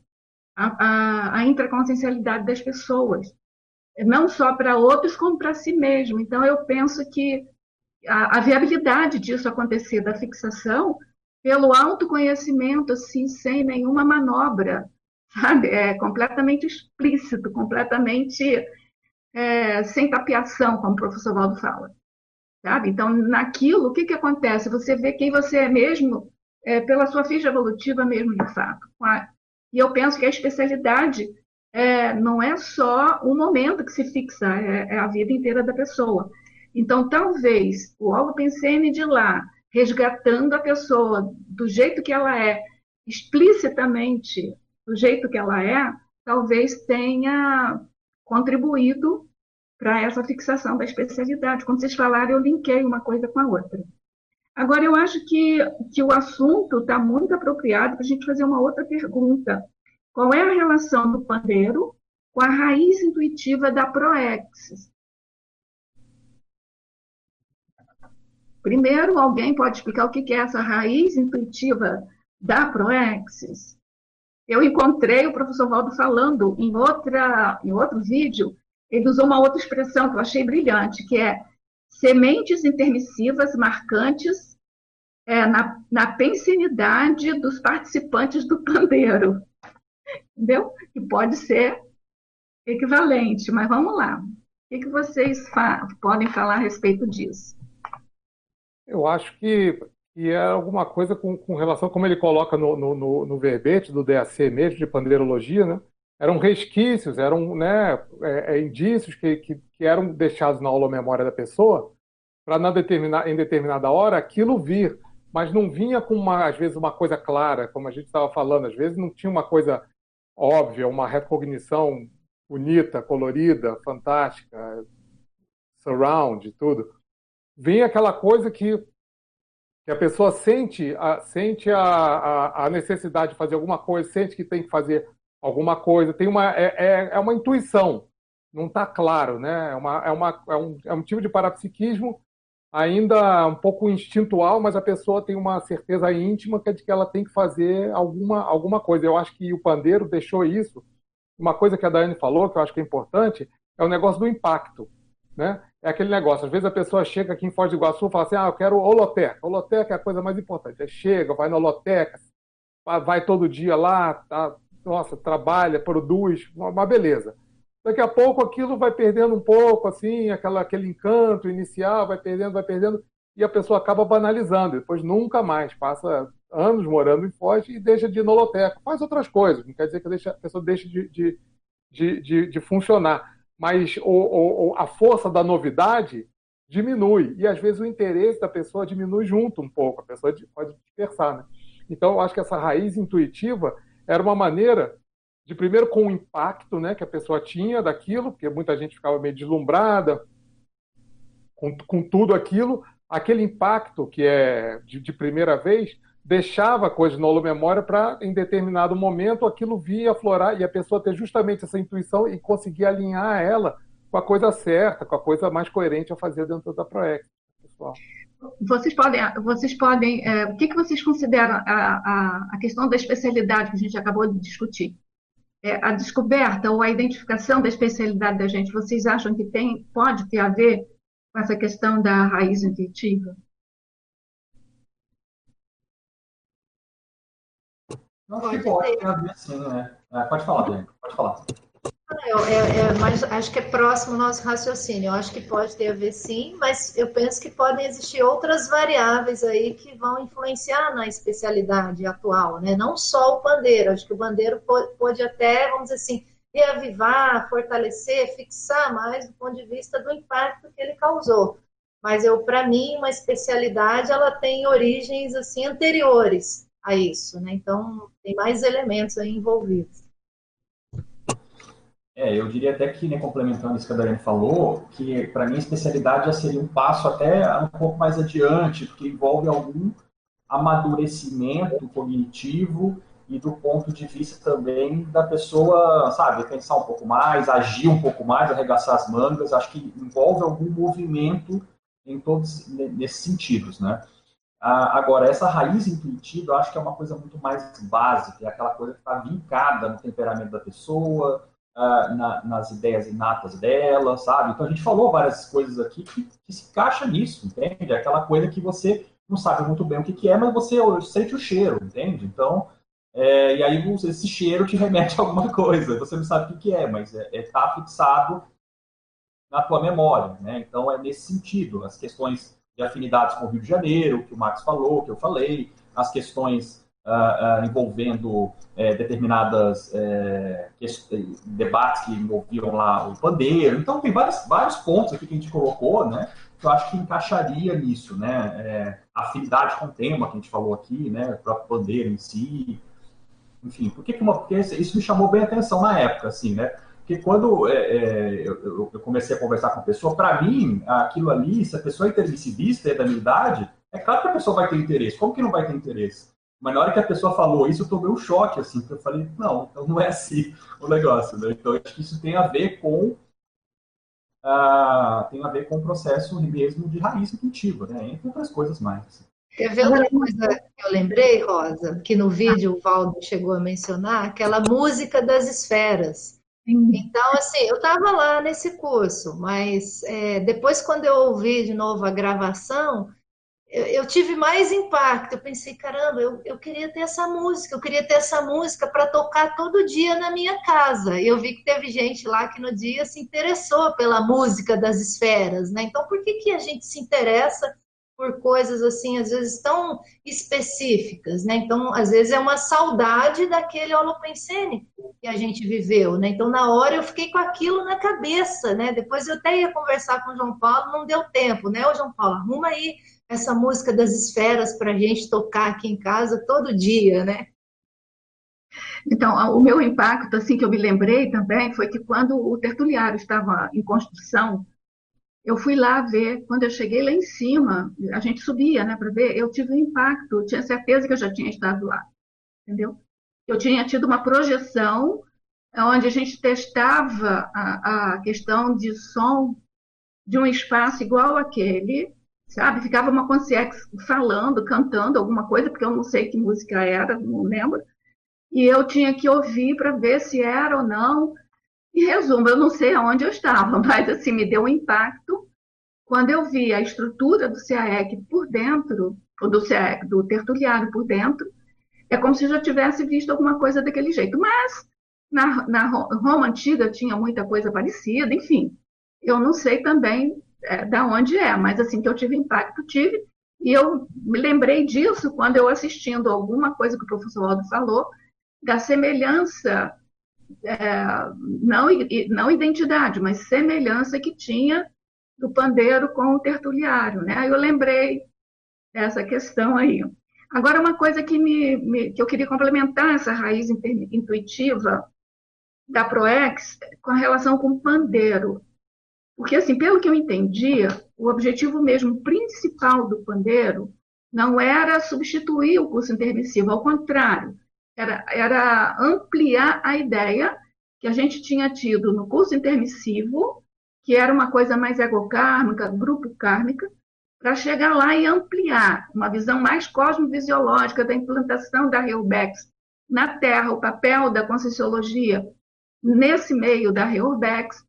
a, a, a intraconsciencialidade das pessoas, não só para outros, como para si mesmo. Então, eu penso que a, a viabilidade disso acontecer, da fixação, pelo autoconhecimento, assim, sem nenhuma manobra, sabe? É completamente explícito, completamente é, sem tapeação, como o professor Valdo fala. Sabe? Então, naquilo, o que, que acontece? Você vê quem você é mesmo é, pela sua ficha evolutiva mesmo, de fato. E eu penso que a especialidade é, não é só um momento que se fixa, é, é, a vida inteira da pessoa. Então, talvez o Algo Pensene de lá, resgatando a pessoa do jeito que ela é, explicitamente do jeito que ela é, talvez tenha contribuído para essa fixação da especialidade. Quando vocês falaram, eu linkei uma coisa com a outra. Agora, eu acho que, que o assunto está muito apropriado para a gente fazer uma outra pergunta. Qual é a relação do pandeiro com a raiz intuitiva da proexis? Primeiro, alguém pode explicar o que é essa raiz intuitiva da proexis? Eu encontrei o professor Valdo falando em, outra, em outro vídeo, ele usou uma outra expressão que eu achei brilhante, que é sementes intermissivas marcantes é, na, na pensinidade dos participantes do pandeiro. <laughs> Entendeu? Que pode ser equivalente, mas vamos lá. O que, que vocês fa podem falar a respeito disso? Eu acho que e é alguma coisa com, com relação, como ele coloca no, no, no, verbete do DAC mesmo, de pandeirologia, né? eram resquícios, eram né, é, é, indícios que, que, que, eram deixados na aula memória da pessoa para determina, em determinada hora aquilo vir, mas não vinha com, uma, às vezes, uma coisa clara, como a gente estava falando, às vezes não tinha uma coisa óbvia, uma recognição bonita, colorida, fantástica, surround, tudo. Vinha aquela coisa que que a pessoa sente a, sente a, a, a, necessidade de fazer alguma coisa, sente que tem que fazer alguma coisa, tem uma é, é, é uma intuição, não está claro, né? É, uma, é, uma, é, um, é um tipo de parapsiquismo ainda um pouco instintual, mas a pessoa tem uma certeza íntima que é de que ela tem que fazer alguma, alguma coisa. Eu acho que o pandeiro deixou isso. Uma coisa que a Daiane falou, que eu acho que é importante, é o negócio do impacto. Né? É aquele negócio, às vezes a pessoa chega aqui em Foz do Iguaçu e fala assim, ah, eu quero holoteca. Holoteca é a coisa mais importante. Chega, vai na holoteca, vai todo dia lá, tá, nossa, trabalha, produz, uma beleza. Daqui a pouco aquilo vai perdendo um pouco, assim, aquela, aquele encanto inicial, vai perdendo, vai perdendo, e a pessoa acaba banalizando. Depois nunca mais, passa anos morando em Foz e deixa de ir na holoteca. Faz outras coisas, não quer dizer que a pessoa deixe de, de, de, de, de funcionar mas o, o, a força da novidade diminui. E às vezes o interesse da pessoa diminui junto um pouco, a pessoa pode dispersar. Né? Então eu acho que essa raiz intuitiva era uma maneira de primeiro com o impacto, né, que a pessoa tinha daquilo, porque muita gente ficava meio deslumbrada com, com tudo aquilo, aquele impacto que é de, de primeira vez deixava coisas no memória para em determinado momento aquilo vir aflorar e a pessoa ter justamente essa intuição e conseguir alinhar ela com a coisa certa, com a coisa mais coerente a fazer dentro da Proex, pessoal. Vocês podem, vocês podem, é, o que, que vocês consideram a, a, a questão da especialidade que a gente acabou de discutir? É, a descoberta ou a identificação da especialidade da gente, vocês acham que tem, pode ter a ver com essa questão da raiz intuitiva? Pode, pode ter sim, né? É, pode falar, Bianca, pode falar. É, é, é, mas acho que é próximo ao nosso raciocínio. Eu acho que pode ter a ver sim, mas eu penso que podem existir outras variáveis aí que vão influenciar na especialidade atual, né? Não só o pandeiro. Acho que o bandeiro pode, pode até, vamos dizer assim, reavivar, fortalecer, fixar mais do ponto de vista do impacto que ele causou. Mas eu, para mim, uma especialidade ela tem origens assim anteriores a isso, né? Então tem mais elementos aí envolvidos. É, eu diria até que, né, complementando isso que a Dariane falou, que para mim a especialidade já seria um passo até um pouco mais adiante, porque envolve algum amadurecimento cognitivo e do ponto de vista também da pessoa, sabe, pensar um pouco mais, agir um pouco mais, arregaçar as mangas, acho que envolve algum movimento em todos nesses sentidos, né? Ah, agora, essa raiz intuitiva, eu acho que é uma coisa muito mais básica, é aquela coisa que está vincada no temperamento da pessoa, uh, na, nas ideias inatas dela, sabe? Então a gente falou várias coisas aqui que, que, se encaixa nisso, entende? Aquela coisa que você não sabe muito bem o que, que é, mas você sente o cheiro, entende? Então, é, e aí esse cheiro te remete a alguma coisa, você não sabe o que, que é, mas está é, é, tá fixado na tua memória, né? Então é nesse sentido, as questões de afinidades com o Rio de Janeiro, que o Max falou, que eu falei, as questões uh, uh, envolvendo é, determinadas é, debates que envolviam lá o pandeiro. Então, tem vários, vários pontos aqui que a gente colocou, né? Que eu acho que encaixaria nisso, né? É, afinidade com o tema que a gente falou aqui, né? O próprio pandeiro em si. Enfim, por que, que uma, porque isso me chamou bem a atenção na época, assim, né? Porque quando é, é, eu, eu, comecei a conversar com a pessoa, para mim, aquilo ali, se a pessoa é intermissivista é da minha idade, é claro que a pessoa vai ter interesse. Como que não vai ter interesse? Mas na hora que a pessoa falou isso, eu tomei um choque, assim, porque eu falei, não, então não é assim o negócio, né? Então, acho que isso tem a ver com uh, tem a ver com o processo mesmo de raiz intuitiva, né? Entre outras coisas mais. Assim. Quer ver outra coisa que eu lembrei, Rosa? Que no vídeo o Valdo chegou a mencionar, aquela música das esferas. Então, assim, eu estava lá nesse curso, mas é, depois, quando eu ouvi de novo a gravação, eu, eu, tive mais impacto. Eu pensei, caramba, eu, eu queria ter essa música, eu queria ter essa música para tocar todo dia na minha casa. E eu vi que teve gente lá que no dia se interessou pela música das esferas, né? Então, por que, que a gente se interessa por coisas assim, às vezes tão específicas, né? Então, às vezes é uma saudade daquele holopensene que a gente viveu, né? Então, na hora eu fiquei com aquilo na cabeça, né? Depois eu até ia conversar com o João Paulo, não deu tempo, né? Ô, João Paulo, arruma aí essa música das esferas para a gente tocar aqui em casa todo dia, né? Então, o meu impacto, assim, que eu me lembrei também, foi que quando o tertuliário estava em construção, eu fui lá ver, quando eu cheguei lá em cima, a gente subia, né, para ver, eu tive um impacto, eu tinha certeza que eu já tinha estado lá, entendeu? Eu tinha tido uma projeção onde a gente testava a, a questão de som de um espaço igual aquele, sabe? Ficava uma concierge falando, cantando alguma coisa, porque eu não sei que música era, não lembro. E eu tinha que ouvir para ver se era ou não. Em resumo, eu não sei aonde eu estava, <laughs> mas assim, me deu um impacto quando eu vi a estrutura do CAEC por dentro, ou do, CAEC, do tertuliário por dentro, é como se eu já tivesse visto alguma coisa daquele jeito. Mas na, na Roma Antiga tinha muita coisa parecida, enfim. Eu não sei também é, da onde é, mas assim que eu tive impacto, tive. E eu me lembrei disso quando eu assistindo alguma coisa que o professor Aldo falou, da semelhança, é, não, não identidade, mas semelhança que tinha do pandeiro com o tertuliário. Né? Aí eu lembrei dessa questão aí. Agora, uma coisa que, me, me, que eu queria complementar essa raiz intuitiva da ProEx com relação com o pandeiro. Porque, assim, pelo que eu entendia, o objetivo mesmo principal do pandeiro não era substituir o curso intermissivo, ao contrário, era, era ampliar a ideia que a gente tinha tido no curso intermissivo, que era uma coisa mais egocármica, grupo kármica, para chegar lá e ampliar uma visão mais cosmovisiológica da implantação da Reurbex na Terra, o papel da Conscienciologia nesse meio da Reurbex.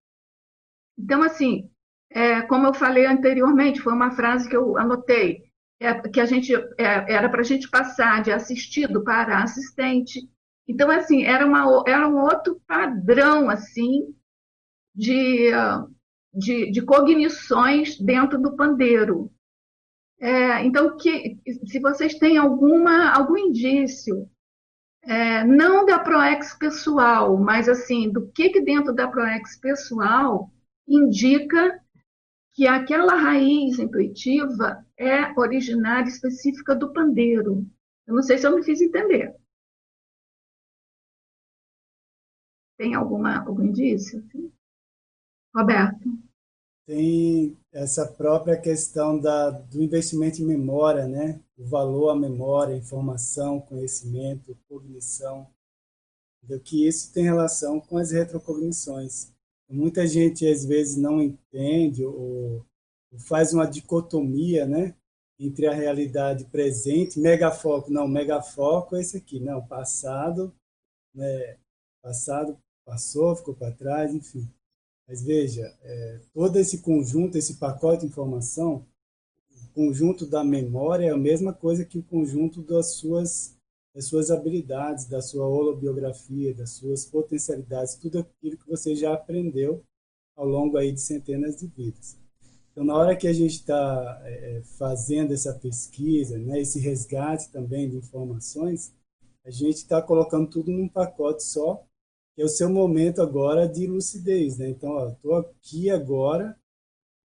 Então, assim, é, como eu falei anteriormente, foi uma frase que eu anotei, é, que a gente é, era para a gente passar de assistido para assistente. Então, assim, era, uma, era um outro padrão, assim, de, de, de cognições dentro do pandeiro. É, então, que, se vocês têm alguma, algum indício, é, não da ProEx pessoal, mas assim, do que, que dentro da ProEx pessoal indica que aquela raiz intuitiva é originária específica do pandeiro. Eu não sei se eu me fiz entender. Tem alguma, algum indício? Roberto? Tem essa própria questão da, do investimento em memória, né? o valor à memória, informação, conhecimento, cognição, do que isso tem relação com as retrocognições. Muita gente às vezes não entende ou faz uma dicotomia, né? entre a realidade presente, megafoco, não, megafoco é esse aqui, não, passado, né, passado passou, ficou para trás, enfim. Mas veja, é, todo esse conjunto, esse pacote de informação, o conjunto da memória é a mesma coisa que o conjunto das suas, das suas habilidades, da sua holobiografia, das suas potencialidades, tudo aquilo que você já aprendeu ao longo aí de centenas de vidas. Então, na hora que a gente está é, é, fazendo essa pesquisa, né, esse resgate também de informações, a gente está colocando tudo num pacote só que é o seu momento agora de lucidez, né? Então, estou aqui agora,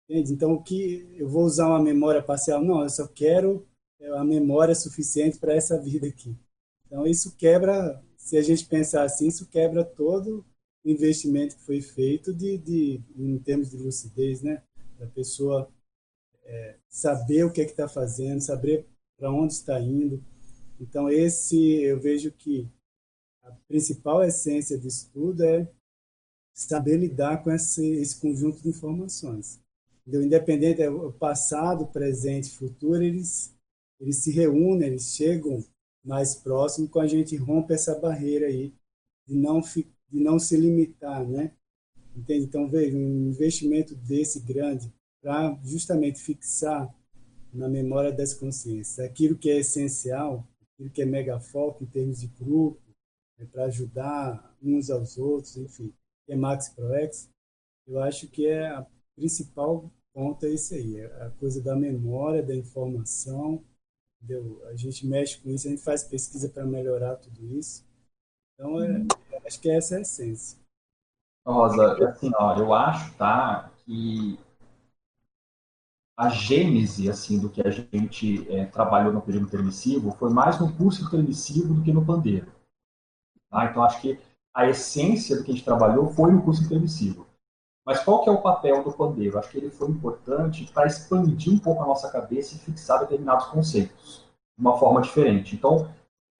entende? Então, o que eu vou usar uma memória parcial? Não, eu só quero é, a memória suficiente para essa vida aqui. Então, isso quebra, se a gente pensar assim, isso quebra todo o investimento que foi feito de, de em termos de lucidez, né? Da pessoa é, saber o que é está fazendo, saber para onde está indo. Então, esse eu vejo que a principal essência disso tudo é saber lidar com esse, esse conjunto de informações. Então, independente é o passado, presente, futuro, eles eles se reúnem, eles chegam mais próximo com a gente rompe essa barreira aí de não de não se limitar, né? Entende? Então veja um investimento desse grande para justamente fixar na memória das consciências aquilo que é essencial, aquilo que é mega foco em termos de grupo, é para ajudar uns aos outros, enfim, que é Max ProEx, eu acho que é a principal ponto é isso aí, é a coisa da memória, da informação, entendeu? A gente mexe com isso, a gente faz pesquisa para melhorar tudo isso. Então, é, acho que essa é a essência. Rosa, assim, ó, eu acho, tá, que a gênese, assim, do que a gente é, trabalhou no período intermissivo foi mais no curso intermissivo do que no pandeiro. Tá? Então, acho que a essência do que a gente trabalhou foi no curso intermissivo. Mas qual que é o papel do pandeiro? Acho que ele foi importante para expandir um pouco a nossa cabeça e fixar determinados conceitos de uma forma diferente. Então,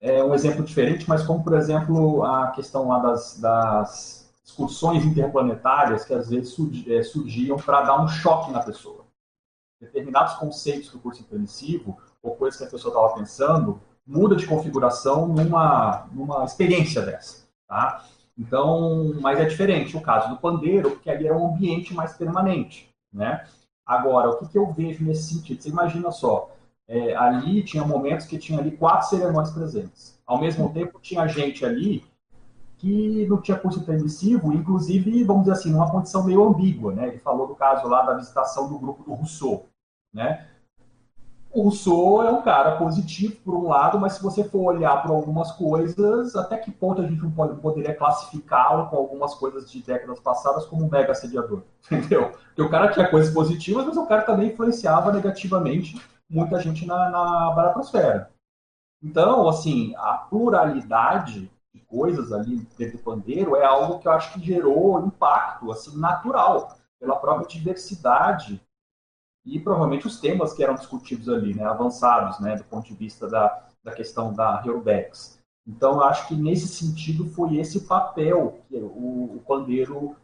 é um exemplo diferente, mas como, por exemplo, a questão lá das, das excursões interplanetárias que às vezes é, surgiam para dar um choque na pessoa. Determinados conceitos do curso intermissivo, ou coisas que a pessoa estava pensando, muda de configuração numa, numa experiência dessa, tá? Então, mas é diferente o caso do pandeiro, porque ali é um ambiente mais permanente, né? Agora, o que, que eu vejo nesse sentido? Você imagina só, é, ali tinha momentos que tinha ali quatro cerimônias presentes. Ao mesmo tempo, tinha gente ali que não tinha curso permissivo, inclusive, vamos dizer assim, numa condição meio ambígua, né? Ele falou do caso lá da visitação do grupo do Rousseau, né? o Rousseau é um cara positivo por um lado, mas se você for olhar para algumas coisas, até que ponto a gente não pode, poderia classificá-lo com algumas coisas de décadas passadas como um mega assediador, <laughs> entendeu? Porque o cara tinha coisas positivas, mas o cara também influenciava negativamente muita gente na, na baratosfera. Então, assim, a pluralidade de coisas ali dentro do pandeiro é algo que eu acho que gerou impacto, assim, natural, pela própria diversidade e provavelmente os temas que eram discutidos ali, né, avançados, né, do ponto de vista da, da questão da Herbex. Então, acho que nesse sentido foi esse papel que o, o pandeiro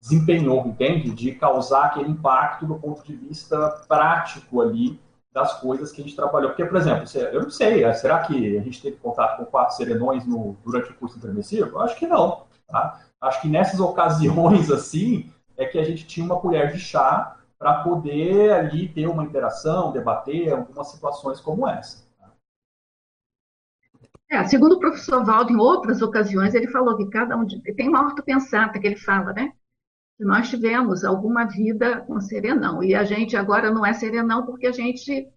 desempenhou, entende? De causar aquele impacto do ponto de vista prático ali das coisas que a gente trabalhou. Porque, por exemplo, eu não sei, é, será que a gente teve contato com quatro serenões no, durante o curso intermissivo? Acho que não. Tá? Acho que nessas <laughs> ocasiões assim é que a gente tinha uma colher de chá para poder ali ter uma interação, debater algumas situações como essa. Tá? É, segundo o professor Valdo, em outras ocasiões, ele falou que cada um de, tem uma ortopensata que ele fala, né? Que nós tivemos alguma vida com serenão. E a gente agora não é serenão porque a gente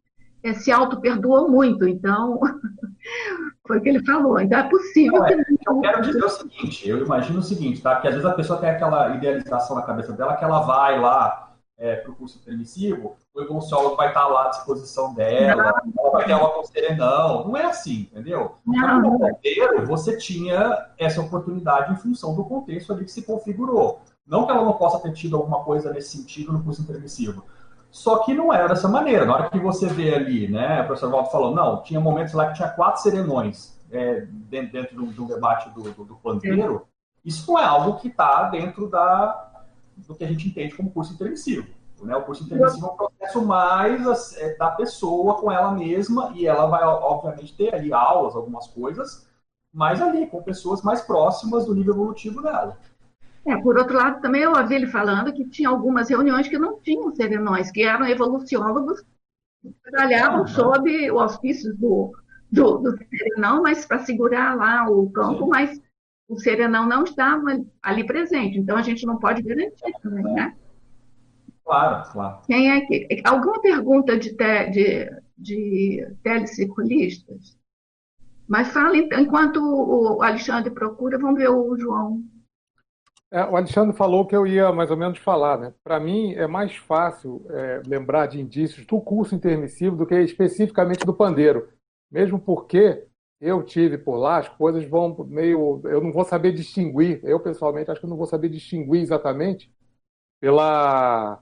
é, se auto-perdoou muito. Então, <laughs> foi o que ele falou. Então, é possível não, é, que... Eu quero dizer o seguinte, eu imagino o seguinte, tá? Que às vezes a pessoa tem aquela idealização na cabeça dela que ela vai lá é, para o curso permissivo, o evoluciólogo vai estar lá à disposição dela, não. ela vai ter aula com serenão. Não é assim, entendeu? Não. No roteiro, você tinha essa oportunidade em função do contexto ali que se configurou. Não que ela não possa ter tido alguma coisa nesse sentido no curso intermissivo. Só que não era dessa maneira. Na hora que você vê ali, né, o professor Waldo falou, não, tinha momentos lá que tinha quatro serenões é, dentro, dentro de, um, de um, debate do, do, do pandeiro. Isso não é algo que está dentro da, do que a gente entende como curso intermissivo. Né? O curso intermissivo é um processo mais é, da pessoa com ela mesma e ela vai, obviamente, ter ali aulas, algumas coisas, mas ali com pessoas mais próximas do nível evolutivo dela. É, por outro lado, também eu ouvi ele falando que tinha algumas reuniões que não tinham serenões, que eram evoluciólogos que trabalhavam sob o auspício do, do, do serenão, mas para segurar lá o campo, Sim. mas o serenão não estava ali presente. Então a gente não pode garantir também, né? Claro, claro. Quem é que, alguma pergunta de, te, de, de telecirculistas? Mas fala enquanto o Alexandre procura, vamos ver o João. É, o Alexandre falou que eu ia mais ou menos falar, né? Para mim é mais fácil é, lembrar de indícios do curso intermissivo do que especificamente do pandeiro, mesmo porque eu tive por lá, as coisas vão meio. Eu não vou saber distinguir, eu pessoalmente acho que eu não vou saber distinguir exatamente pela,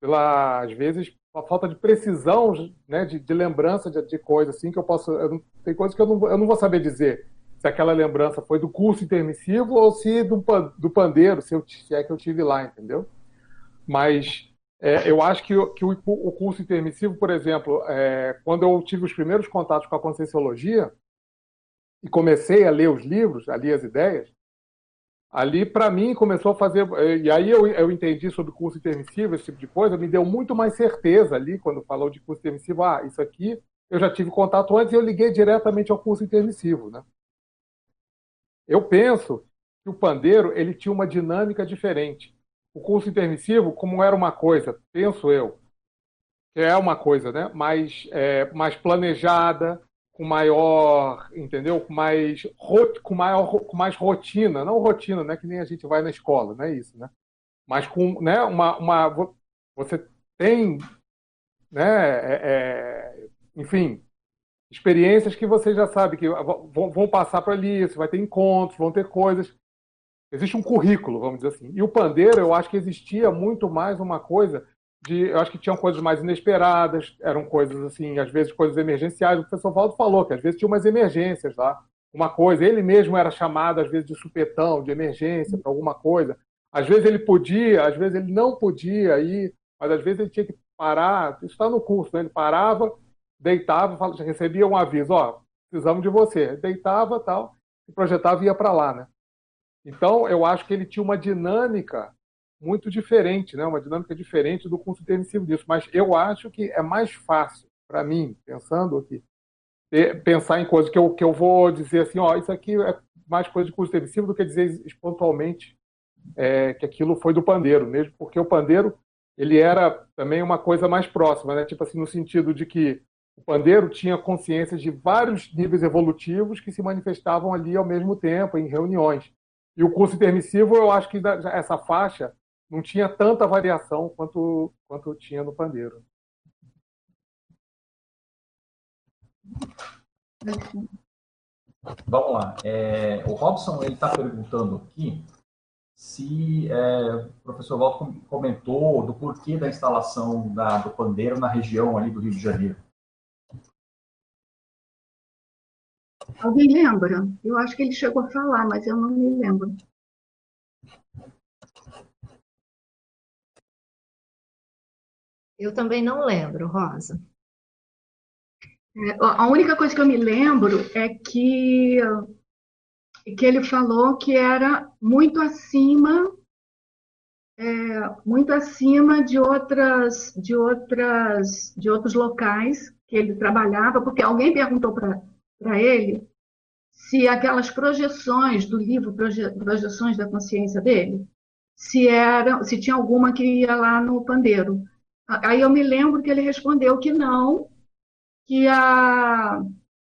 pela às vezes, a falta de precisão, né, de, de lembrança de, de coisas assim que eu posso. Eu tem coisas que eu não, eu não vou saber dizer se aquela lembrança foi do curso intermissivo ou se do, do pandeiro, se, eu, se é que eu tive lá, entendeu? Mas é, eu acho que, que o, o, curso intermissivo, por exemplo, é, quando eu tive os primeiros contatos com a Conscienciologia e comecei a ler os livros, a ler as ideias, ali para mim começou a fazer. É, e aí eu, eu entendi sobre curso intermissivo, esse tipo de coisa, me deu muito mais certeza ali, quando falou de curso intermissivo, ah, isso aqui eu já tive contato antes e eu liguei diretamente ao curso intermissivo, né? Eu penso que o pandeiro ele tinha uma dinâmica diferente. O curso intermissivo, como era uma coisa, penso eu, que é uma coisa, né, mais, é, mais planejada, com maior, entendeu? Com mais, com maior, com mais rotina, não rotina, né, que nem a gente vai na escola, não é isso, né? Mas com, né, uma, uma você tem, né, é, é, enfim, experiências que você já sabe que vão, passar para ali, você vai ter encontros, vão ter coisas. Existe um currículo, vamos dizer assim. E o pandeiro, eu acho que existia muito mais uma coisa de. Eu acho que tinham coisas mais inesperadas, eram coisas assim, às vezes coisas emergenciais. O professor Valdo falou que às vezes tinha umas emergências lá. Uma coisa, ele mesmo era chamado, às vezes, de supetão, de emergência, para alguma coisa. Às vezes ele podia, às vezes ele não podia ir, mas às vezes ele tinha que parar. Isso está no curso, né? ele parava deitava, recebia um aviso, ó, precisamos de você. Deitava, tal, e projetava e ia para lá, né? Então, eu acho que ele tinha uma dinâmica muito diferente, né? Uma dinâmica diferente do curso intermissivo disso. Mas eu acho que é mais fácil para mim, pensando aqui, pensar em coisas que eu, que eu vou dizer assim, ó, isso aqui é mais coisa de curso intermissivo do que dizer pontualmente é, que aquilo foi do pandeiro, mesmo porque o pandeiro ele era também uma coisa mais próxima, né? Tipo assim, no sentido de que o pandeiro tinha consciência de vários níveis evolutivos que se manifestavam ali ao mesmo tempo, em reuniões. E o curso intermissivo, eu acho que essa faixa não tinha tanta variação quanto, quanto tinha no pandeiro. Vamos lá. É, o Robson ele está perguntando aqui se é, o professor Walter comentou do porquê da instalação da, do pandeiro na região ali do Rio de Janeiro. Alguém lembra? Eu acho que ele chegou a falar, mas eu não me lembro. Eu também não lembro, Rosa. É, a única coisa que eu me lembro é que, que ele falou que era muito acima é, muito acima de outras de outras de outros locais que ele trabalhava porque alguém perguntou para ele se aquelas projeções do livro Proje, projeções da consciência dele se era se tinha alguma que ia lá no pandeiro aí eu me lembro que ele respondeu que não que a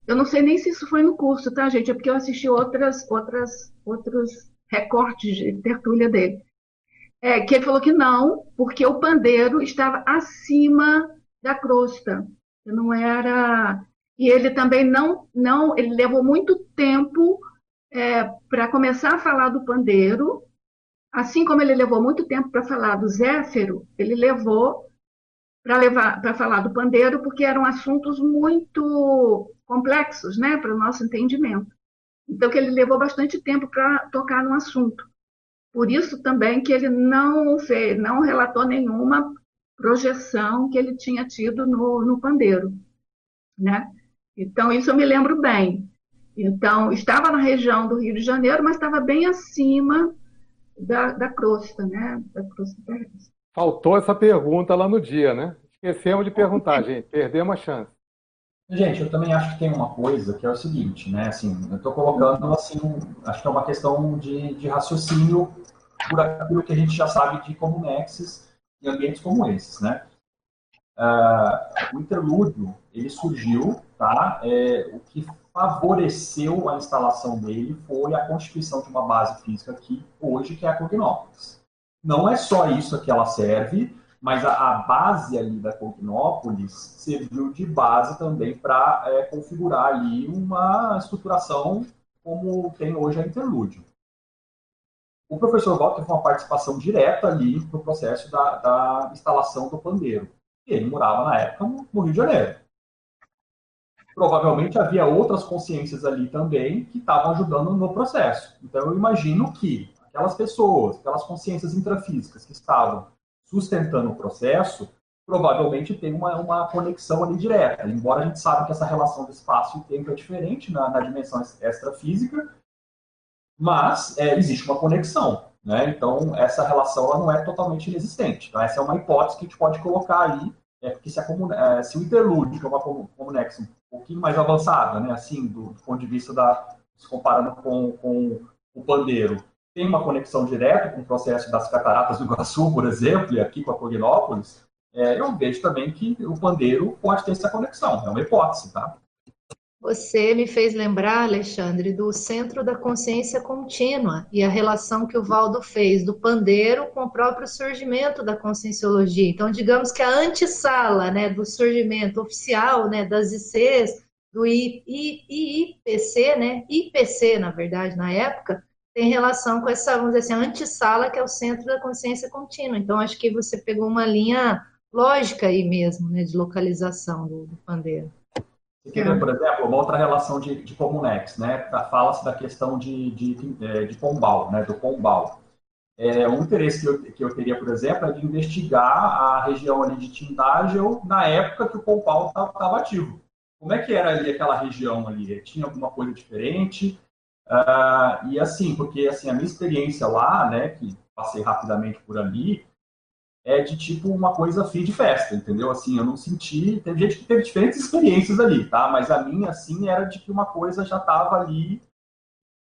eu não sei nem se isso foi no curso, tá, gente? É porque eu assisti outras, outras, outros recortes de tertúlia dele. É, que ele falou que não, porque o pandeiro estava acima da crosta. Não era. E ele também não, não ele levou muito tempo é, para começar a falar do pandeiro, assim como ele levou muito tempo para falar do Zéfiro, ele levou para levar para falar do pandeiro, porque eram assuntos muito complexos, né, para o nosso entendimento. Então que ele levou bastante tempo para tocar no assunto. Por isso também que ele não fez, não relatou nenhuma projeção que ele tinha tido no, no pandeiro, né? Então isso eu me lembro bem. Então estava na região do Rio de Janeiro, mas estava bem acima da, da crosta, né? Da crosta terrestre. Faltou essa pergunta lá no dia, né? Esquecemos de perguntar, <laughs> gente. Perdemos a chance. Gente, eu também acho que tem uma coisa que é o seguinte, né? Assim, eu estou colocando assim, acho que é uma questão de, de raciocínio por aquilo que a gente já sabe de Comunexes em ambientes como esses, né? Uh, o interlúdio ele surgiu, tá? É, o que favoreceu a instalação dele foi a constituição de uma base física aqui hoje que é a Cognópolis. Não é só isso que ela serve, mas a, a base ali da Cognópolis serviu de base também para é, configurar ali uma estruturação como tem hoje a Interlúdio. O professor Walter teve uma participação direta ali no processo da, da instalação do pandeiro. Ele morava na época no Rio de Janeiro. Provavelmente havia outras consciências ali também que estavam ajudando no processo. Então eu imagino que aquelas pessoas, aquelas consciências intrafísicas que estavam sustentando o processo, provavelmente tem uma, uma conexão ali direta. Embora a gente saiba que essa relação de espaço e tempo é diferente na, na dimensão extrafísica, mas é, existe uma conexão. Né? Então, essa relação ela não é totalmente inexistente. Então, essa é uma hipótese que a gente pode colocar aí, é, porque se, a é, se o interlúdio, que é uma comunex um pouquinho mais avançada, né? assim, do, do ponto de vista da. se comparando com, com o pandeiro, tem uma conexão direta com o processo das cataratas do Iguaçu, por exemplo, e aqui com a Cognópolis, é, eu vejo também que o pandeiro pode ter essa conexão. É uma hipótese, tá? Você me fez lembrar, Alexandre, do Centro da Consciência Contínua e a relação que o Valdo fez do pandeiro com o próprio surgimento da conscienciologia. Então, digamos que a antessala né, do surgimento oficial né, das ICs, do I, I, IPC, né, IPC, na verdade, na época, tem relação com essa, vamos dizer assim, antessala, que é o centro da consciência contínua. Então, acho que você pegou uma linha lógica aí mesmo, né, de localização do, do pandeiro. Você quer ver, por exemplo, uma outra relação de, de Comunex, né? Fala-se da questão de, de, de, de Pombal, né? Do Pombal. É, um interesse que eu, que eu teria, por exemplo, é de investigar a região ali de Tindagel na época que o Pombal estava ativo. Como é que era ali aquela região ali? Tinha alguma coisa diferente? Uh, e assim, porque assim, a minha experiência lá, né, que passei rapidamente por ali, é de tipo uma coisa fim de festa, entendeu? Assim, eu não senti. Tem gente que teve diferentes experiências ali, tá? Mas a minha, assim, era de que uma coisa já estava ali,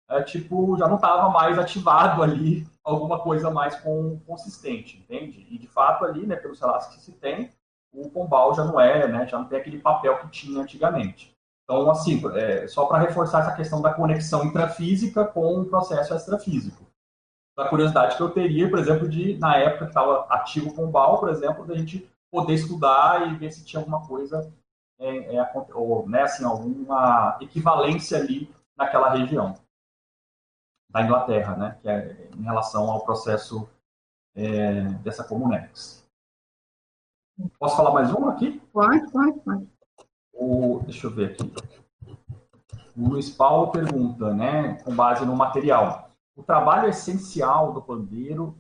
é, tipo, já não estava mais ativado <laughs> ali alguma coisa mais com, consistente, entende? E de fato ali, né, pelos relatos que se tem, o Pombal já não é, né, já não tem aquele papel que tinha antigamente. Então, assim, é, só para reforçar essa questão da conexão intrafísica com o processo extrafísico. A curiosidade que eu teria, por exemplo, de, na época que estava ativo com o BAL, por exemplo, da gente poder estudar e ver se tinha alguma coisa é, é, ou, né, assim, alguma equivalência ali naquela região da Inglaterra, né, que é em relação ao processo é, dessa Comunex. Posso falar mais uma aqui? Pode, pode, pode. O, deixa eu ver aqui. O Luiz Paulo pergunta, né, com base no material, o trabalho essencial do pandeiro,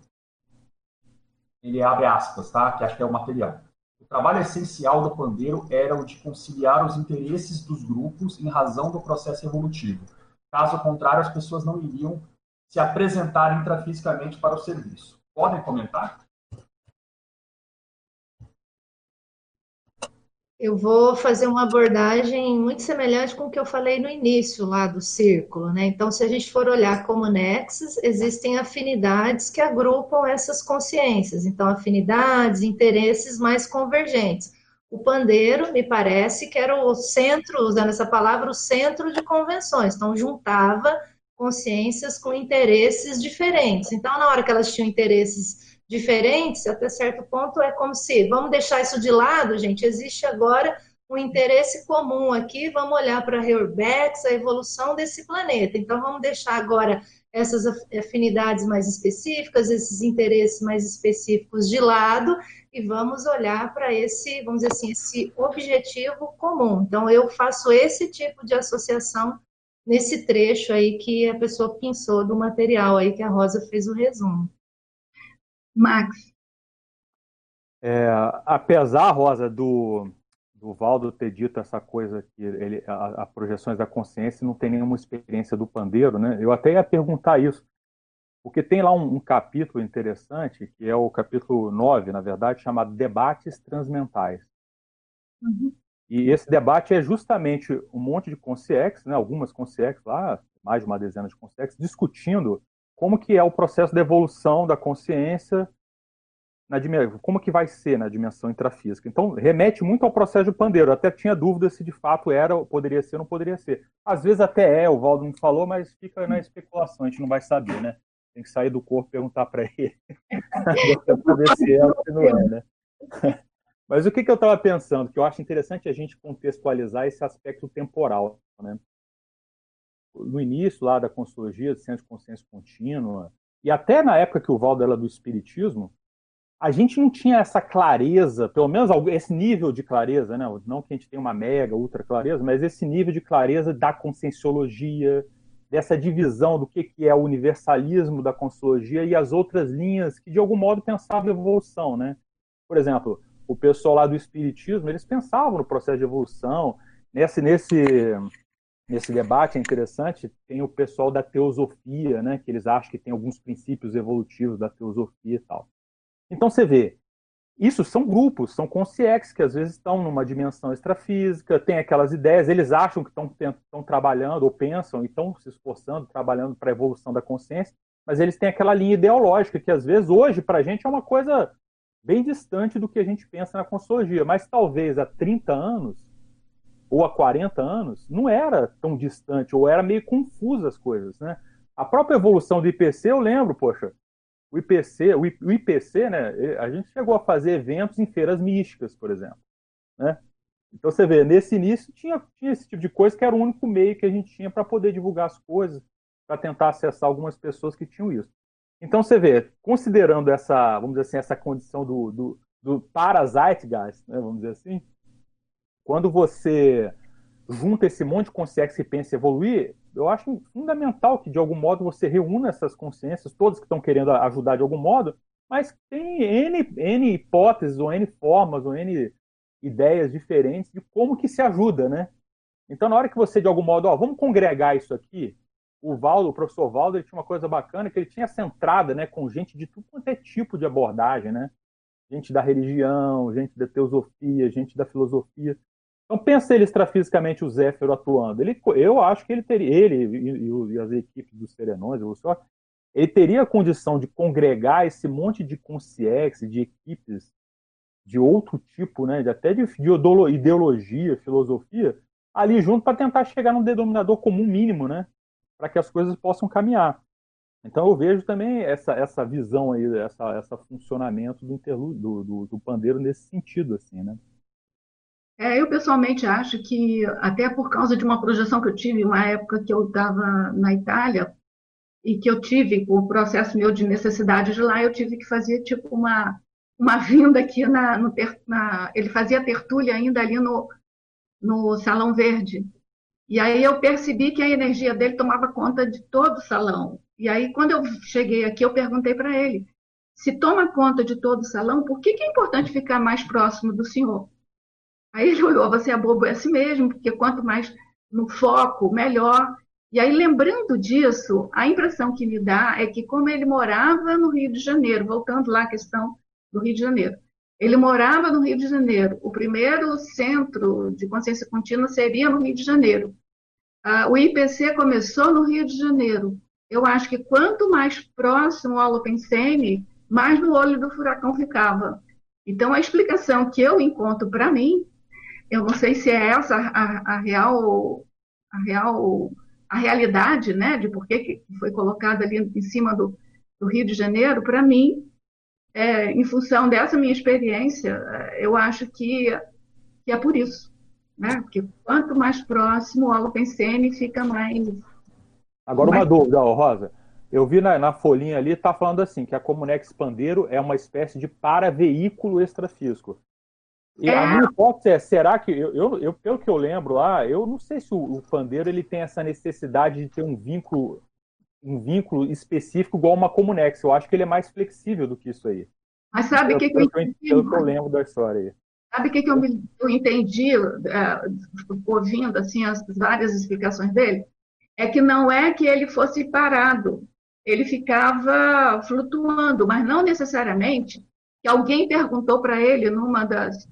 ele abre aspas, tá? Que acho que é o material. O trabalho essencial do pandeiro era o de conciliar os interesses dos grupos em razão do processo evolutivo. Caso contrário, as pessoas não iriam se apresentar intrafisicamente para o serviço. Podem comentar? Eu vou fazer uma abordagem muito semelhante com o que eu falei no início lá do círculo, né? Então, se a gente for olhar como nexos, existem afinidades que agrupam essas consciências. Então, afinidades, interesses mais convergentes. O pandeiro, me parece que era o centro, usando essa palavra, o centro de convenções. Então, juntava consciências com interesses diferentes. Então, na hora que elas tinham interesses diferentes, até certo ponto é como se, vamos deixar isso de lado, gente, existe agora um interesse comum aqui, vamos olhar para a Reurbex, a evolução desse planeta. Então, vamos deixar agora essas afinidades mais específicas, esses interesses mais específicos de lado e vamos olhar para esse, vamos dizer assim, esse objetivo comum. Então, eu faço esse tipo de associação nesse trecho aí que a pessoa pensou do material aí que a Rosa fez o resumo. Max. É, apesar, Rosa, do, do Valdo ter dito essa coisa que ele, a, a, projeções da consciência não tem nenhuma experiência do pandeiro, né? Eu até ia perguntar isso, porque tem lá um, um capítulo interessante, que é o capítulo 9, na verdade, chamado Debates Transmentais. Uhum. E esse debate é justamente um monte de consciex, né, algumas consciex lá, mais de uma dezena de consciex, discutindo como que é o processo de evolução da consciência, na, como que vai ser na dimensão intrafísica. Então, remete muito ao processo de pandeiro. Eu até tinha dúvida se de fato era, poderia ser ou não poderia ser. Às vezes até é, o Valdo não falou, mas fica na especulação, a gente não vai saber, né? Tem que sair do corpo e perguntar para ele. para ver se é ou não é, né? Mas o que, que eu estava pensando? Que eu acho interessante a gente contextualizar esse aspecto temporal, né? No início lá da Consciologia, do Centro de Consciência Contínua, e até na época que o Valdo era do Espiritismo, a gente não tinha essa clareza, pelo menos esse nível de clareza, né? não que a gente tenha uma mega, ultra clareza, mas esse nível de clareza da conscienciologia, dessa divisão do que, que é o universalismo da consciologia e as outras linhas que, de algum modo, pensavam evolução. Né? Por exemplo, o pessoal lá do Espiritismo, eles pensavam no processo de evolução, nesse, nesse nesse debate é interessante, tem o pessoal da teosofia, né, que eles acham que tem alguns princípios evolutivos da teosofia e tal. Então você vê, isso são grupos, são consciex que às vezes estão numa dimensão extrafísica, têm aquelas ideias, eles acham que estão, estão trabalhando ou pensam e estão se esforçando, trabalhando para a evolução da consciência, mas eles têm aquela linha ideológica que às vezes hoje para a gente é uma coisa bem distante do que a gente pensa na consciologia, mas talvez há 30 anos ou há 40 anos, não era tão distante, ou era meio confusa as coisas, né? A própria evolução do IPC, eu lembro, poxa, o IPC, o IPC, né, a gente chegou a fazer eventos em feiras místicas, por exemplo, né? Então você vê, nesse início tinha, tinha esse tipo de coisa que era o único meio que a gente tinha para poder divulgar as coisas, para tentar acessar algumas pessoas que tinham isso. Então você vê, considerando essa, vamos dizer assim, essa condição do, do, do parasite né, vamos dizer assim, quando você junta esse monte de consciência que pensa evoluir, eu acho fundamental que, de algum modo, você reúna essas consciências, todas que estão querendo ajudar de algum modo, mas tem N, N hipóteses, ou N formas, ou N ideias diferentes de como que se ajuda, né? Então, na hora que você, de algum modo, ó, vamos congregar isso aqui, o Valdo, o professor Valdo, ele tinha uma coisa bacana, que ele tinha essa entrada né, com gente de tudo quanto é tipo de abordagem, né? Gente da religião, gente da teosofia, gente da filosofia. Então pensa ele extrafisicamente o Zéfiro atuando. Ele, eu acho que ele teria, ele e, e as equipes dos Serenões, ele teria a condição de congregar esse monte de consciência, de equipes de outro tipo, né, até de, de ideologia, filosofia, ali junto para tentar chegar num denominador comum mínimo, né, para que as coisas possam caminhar. Então eu vejo também essa, essa visão aí, essa, essa funcionamento do, do, do, do pandeiro nesse sentido, assim, né. É, eu pessoalmente acho que, até por causa de uma projeção que eu tive, uma época que eu estava na Itália, e que eu tive, com o processo meu de necessidade de lá, eu tive que fazer tipo uma, uma vinda aqui na, no, na, ele fazia tertúlia ainda ali no, no Salão Verde. E aí eu percebi que a energia dele tomava conta de todo o salão. E aí, quando eu cheguei aqui, eu perguntei para ele: se toma conta de todo o salão, por que, que é importante ficar mais próximo do senhor? Aí ele olhou: você é bobo, é assim mesmo, porque quanto mais no foco, melhor. E aí, lembrando disso, a impressão que me dá é que, como ele morava no Rio de Janeiro, voltando lá à questão do Rio de Janeiro, ele morava no Rio de Janeiro. O primeiro centro de consciência contínua seria no Rio de Janeiro. Ah, o IPC começou no Rio de Janeiro. Eu acho que quanto mais próximo ao Open mais no olho do furacão ficava. Então, a explicação que eu encontro para mim, eu não sei se é essa a, a, real, a real, a realidade, né, de por que foi colocado ali em cima do, do Rio de Janeiro. Para mim, é, em função dessa minha experiência, é, eu acho que, que é por isso. Né? Porque quanto mais próximo ao OpenCN, fica mais. Agora, mais... uma dúvida, Rosa. Eu vi na, na folhinha ali, está falando assim, que a Comunex Pandeiro é uma espécie de para-veículo extrafísico. É... a minha hipótese é, será que, eu, eu, eu, pelo que eu lembro lá, eu não sei se o, o Pandeiro ele tem essa necessidade de ter um vínculo um vínculo específico igual uma Comunex. Eu acho que ele é mais flexível do que isso aí. Mas sabe o que, que, eu entendi? Pelo que eu lembro da história aí. Sabe o que, que eu, me, eu entendi, uh, ouvindo assim, as várias explicações dele? É que não é que ele fosse parado, ele ficava flutuando, mas não necessariamente que alguém perguntou para ele numa das.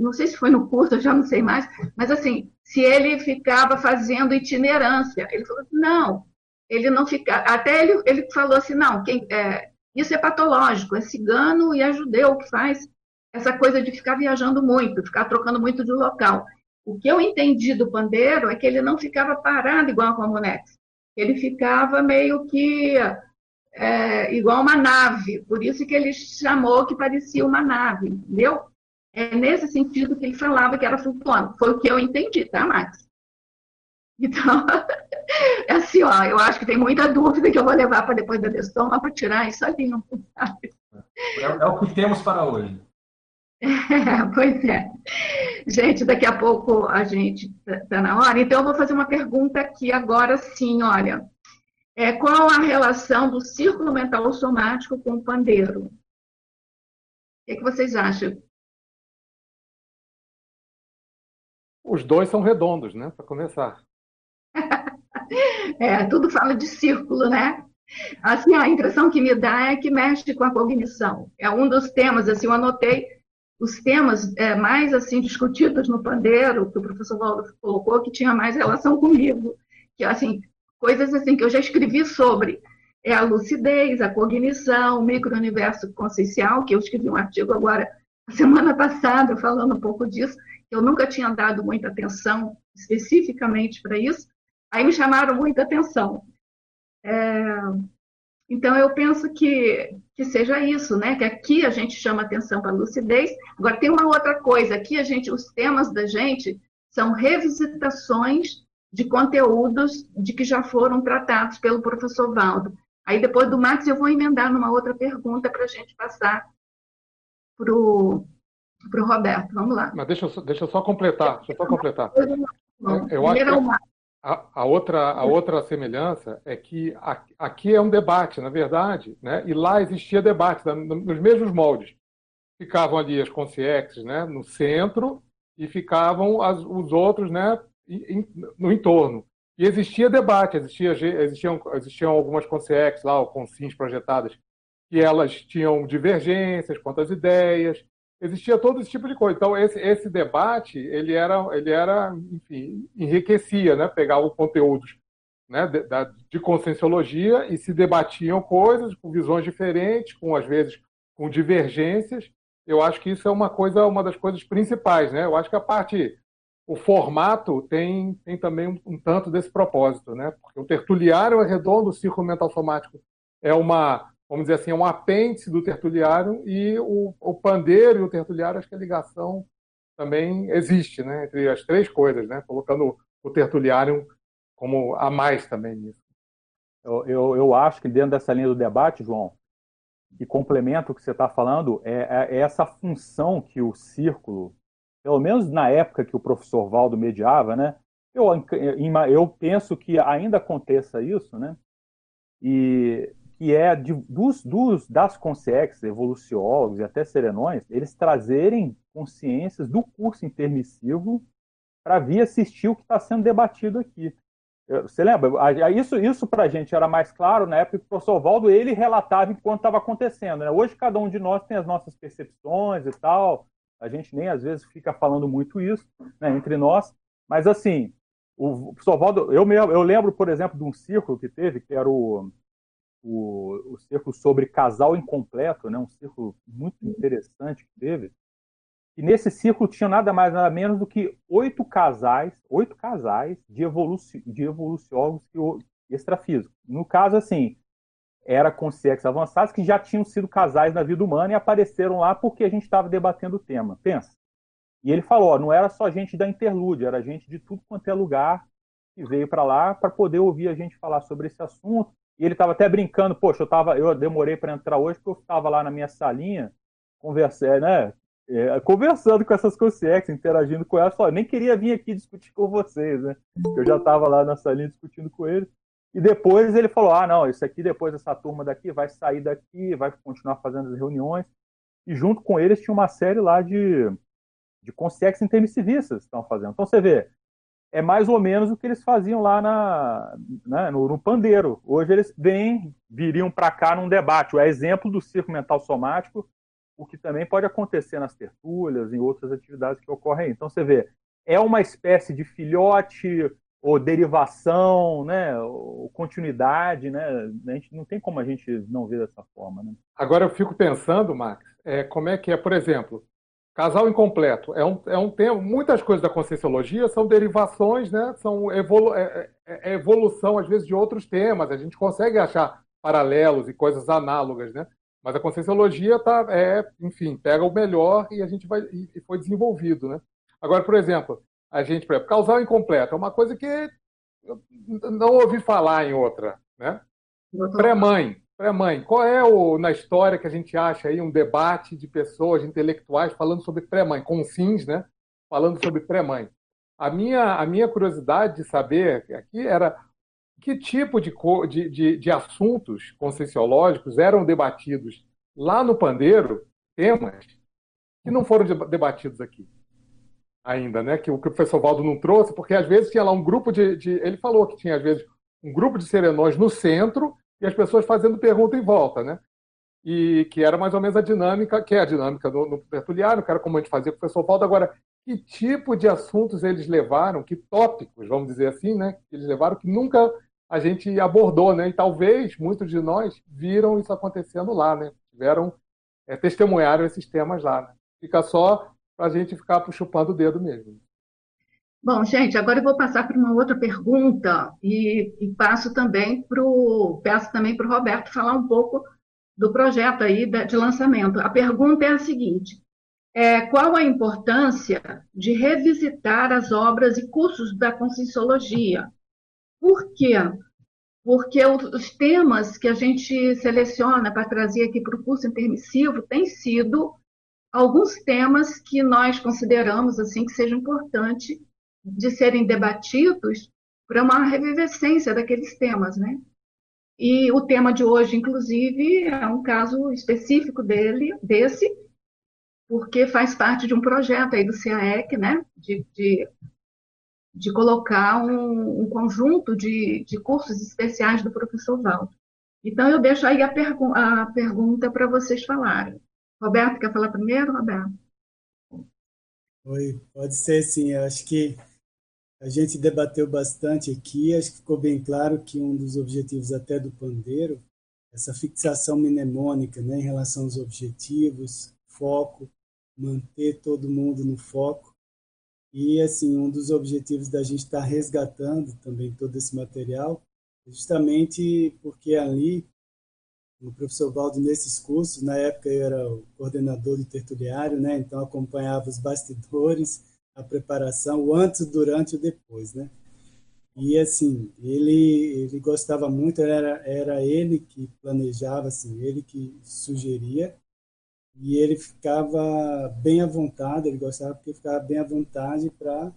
Não sei se foi no curso, eu já não sei mais, mas assim, se ele ficava fazendo itinerância. Ele falou: não, ele não fica. Até ele, ele falou assim: não, quem, é, isso é patológico, é cigano e é judeu que faz essa coisa de ficar viajando muito, ficar trocando muito de local. O que eu entendi do pandeiro é que ele não ficava parado igual a Comunex. Ele ficava meio que é, igual uma nave. Por isso que ele chamou que parecia uma nave, entendeu? É nesse sentido que ele falava que era flutuando. Foi o que eu entendi, tá, Max? Então, <laughs> é assim, ó, eu acho que tem muita dúvida que eu vou levar para depois da decisão, para tirar isso ali, não sabe? É, é, o que temos para hoje. É, pois é. Gente, daqui a pouco a gente está tá na hora, então eu vou fazer uma pergunta aqui agora sim, olha. É, qual a relação do círculo mental somático com o pandeiro? O que, é que vocês acham? Os dois são redondos, né? Para começar. <laughs> é, tudo fala de círculo, né? Assim, a impressão que me dá é que mexe com a cognição. É um dos temas, assim, eu anotei os temas é, mais assim discutidos no pandeiro que o professor Waldo colocou que tinha mais relação comigo, que assim coisas assim que eu já escrevi sobre é a lucidez, a cognição, o microuniverso consciencial, que eu escrevi um artigo agora semana passada falando um pouco disso, eu nunca tinha dado muita atenção especificamente para isso, aí me chamaram muita atenção. É, então, eu penso que, que seja isso, né? Que aqui a gente chama atenção para a lucidez. Agora, tem uma outra coisa. Aqui, a gente, os temas da gente são revisitações de conteúdos de que já foram tratados pelo professor Valdo. Aí, depois do Max, eu vou emendar numa outra pergunta para a gente passar para o Roberto. Vamos lá. Mas deixa eu, deixa eu só completar. Deixa eu só completar. Eu acho que... A, a, outra, a outra semelhança é que aqui é um debate, na verdade, né? e lá existia debate, nos mesmos moldes. Ficavam ali as consciências né? no centro e ficavam as, os outros né? no entorno. E existia debate, existia, existiam, existiam algumas consciências lá, ou consins projetadas, que elas tinham divergências quanto às ideias, existia todo esse tipo de coisa. Então, esse, esse debate, ele era, ele era, enfim, enriquecia, né? Pegava conteúdos né, de, de conscienciologia e se debatiam coisas com visões diferentes, com, às vezes, com divergências. Eu acho que isso é uma coisa, uma das coisas principais, né? Eu acho que a parte, o formato tem, tem também um, um tanto desse propósito, né? Porque o tertuliário é redondo, o círculo mental somático é uma vamos dizer assim, é um apêndice do tertuliário e o, o pandeiro e o tertuliário, acho que a ligação também existe, né? Entre as três coisas, né? Colocando o tertuliário como a mais também nisso. Eu, eu, eu acho que dentro dessa linha do debate, João, que complementa o que você está falando, é, é, é, essa função que o círculo, pelo menos na época que o professor Valdo mediava, né? Eu, eu penso que ainda aconteça isso, né? E que é de, dos, dos, das consciências, evoluciólogos e até serenões, eles trazerem consciências do curso intermissivo para vir assistir o que está sendo debatido aqui. Você lembra? Isso, isso para a gente era mais claro na época que o professor Valdo ele relatava enquanto estava acontecendo. Né? Hoje cada um de nós tem as nossas percepções e tal. A gente nem às vezes fica falando muito isso né, entre nós. Mas assim, o professor Valdo, eu, eu lembro, por exemplo, de um círculo que teve, que era o, o, o sobre casal incompleto, né? um círculo muito interessante que teve, e nesse círculo tinha nada mais nada menos do que oito casais, oito casais de, evoluci de evoluciólogos extrafísicos. No caso, assim, era com sexos avançados que já tinham sido casais na vida humana e apareceram lá porque a gente estava debatendo o tema. Pensa. E ele falou, ó, não era só gente da interlúdia, era gente de tudo quanto é lugar que veio para lá para poder ouvir a gente falar sobre esse assunto. E ele estava até brincando, poxa, eu, tava, eu demorei para entrar hoje porque eu estava lá na minha salinha, conversei, né, é, conversando com essas consciências, interagindo com elas, falou, nem queria vir aqui discutir com vocês, né? Eu já estava lá na salinha discutindo com eles. E depois ele falou: ah, não, isso aqui, depois essa turma daqui vai sair daqui, vai continuar fazendo as reuniões. E junto com eles tinha uma série lá de, de consciências intermissivistas que estão fazendo. Então você vê, é mais ou menos o que eles faziam lá na, né, no, no, Pandeiro. Hoje eles vêm, viriam para cá num debate. O exemplo do circo mental somático o que também pode acontecer nas tertúlias, em outras atividades que ocorrem aí. Então você vê, é uma espécie de filhote ou derivação, né, ou continuidade, né? A gente não tem como a gente não ver dessa forma, né? Agora eu fico pensando, Max, é, como é que é, por exemplo, casal incompleto é um, é um tema. Muitas coisas da conscienciologia são derivações, né? São evolu é, é, é evolução às vezes de outros temas. A gente consegue achar paralelos e coisas análogas, né? Mas a conscienciologia tá, é, enfim, pega o melhor e a gente vai e foi desenvolvido, né? Agora, por exemplo, a gente, por exemplo, causal incompleto é uma coisa que eu não ouvi falar em outra, né? Pré-mãe, pré-mãe. Qual é o na história que a gente acha aí um debate de pessoas intelectuais falando sobre pré-mãe, com sims, né? Falando sobre pré-mãe. A minha a minha curiosidade de saber aqui era que tipo de, de, de, de assuntos conscienciológicos eram debatidos lá no Pandeiro, temas que não foram debatidos aqui ainda, né? Que o professor Valdo não trouxe, porque às vezes tinha lá um grupo de, de, Ele falou que tinha, às vezes, um grupo de serenões no centro e as pessoas fazendo pergunta em volta, né? E que era mais ou menos a dinâmica, que é a dinâmica no tertuliário, que era como a gente fazia com o professor Valdo. Agora, que tipo de assuntos eles levaram, que tópicos, vamos dizer assim, né? Eles levaram que nunca a gente abordou, né? E talvez muitos de nós viram isso acontecendo lá, né? Tiveram, é, testemunharam esses temas lá. Né? Fica só para a gente ficar chupando o dedo mesmo. Bom, gente, agora eu vou passar para uma outra pergunta e, e passo também peço também para o Roberto falar um pouco do projeto aí de lançamento. A pergunta é a seguinte: é, qual a importância de revisitar as obras e cursos da Conscienciologia por quê? Porque os temas que a gente seleciona para trazer aqui para o curso intermissivo têm sido alguns temas que nós consideramos assim que seja importante de serem debatidos para uma revivescência daqueles temas, né? E o tema de hoje, inclusive, é um caso específico dele, desse, porque faz parte de um projeto aí do CAEC, né? De, de de colocar um, um conjunto de, de, cursos especiais do professor Valdo. Então, eu deixo aí a, pergu a pergunta para vocês falarem. Roberto, quer falar primeiro, Roberto? Oi, pode ser sim. Eu acho que a gente debateu bastante aqui, acho que ficou bem claro que um dos objetivos até do pandeiro, essa fixação mnemônica né, em relação aos objetivos, foco, manter todo mundo no foco, e, assim, um dos objetivos da gente estar tá resgatando também todo esse material, justamente porque ali o professor Valdo nesses cursos. Na época eu era o coordenador do tertuliário, né? então acompanhava os bastidores, a preparação, o antes, durante e depois. Né? E assim, ele, ele gostava muito, era, era ele que planejava, assim, ele que sugeria, e ele ficava bem à vontade, ele gostava porque ficava bem à vontade para,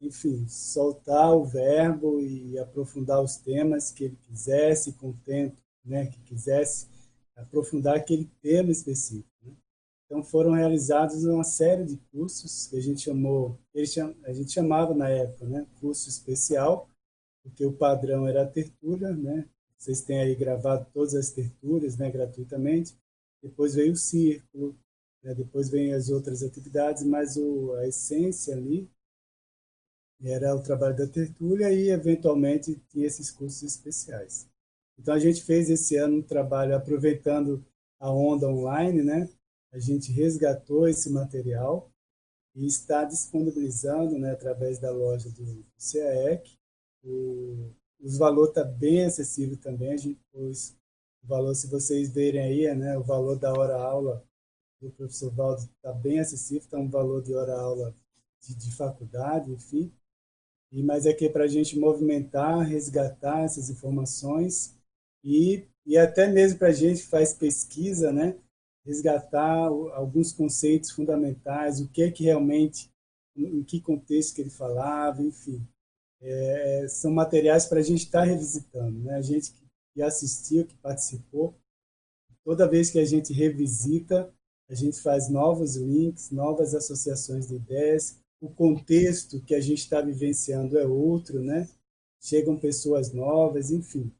enfim, soltar o verbo e aprofundar os temas que ele quisesse, com o tempo né, que quisesse aprofundar aquele tema específico. Então foram realizados uma série de cursos que a gente chamou, a gente chamava na época, né, curso especial, porque o padrão era a tertúlia, né? Vocês têm aí gravado todas as tertúlias, né, gratuitamente. Depois veio o círculo, né? depois vem as outras atividades, mas o, a essência ali era o trabalho da tertúlia e eventualmente tinha esses cursos especiais. Então a gente fez esse ano um trabalho aproveitando a onda online, né? A gente resgatou esse material e está disponibilizando, né, através da loja do CAEC. O, os valores está bem acessível também. A gente pôs o valor, se vocês verem aí, né, o valor da hora aula do professor Valdo está bem acessível, está um valor de hora aula de, de faculdade, enfim. E mas aqui é para a gente movimentar, resgatar essas informações e, e até mesmo para a gente que faz pesquisa, né, resgatar alguns conceitos fundamentais, o que é que realmente, em que contexto que ele falava, enfim. É, são materiais para a gente estar tá revisitando. Né? A gente que assistiu, que participou, toda vez que a gente revisita, a gente faz novos links, novas associações de ideias, o contexto que a gente está vivenciando é outro, né? Chegam pessoas novas, enfim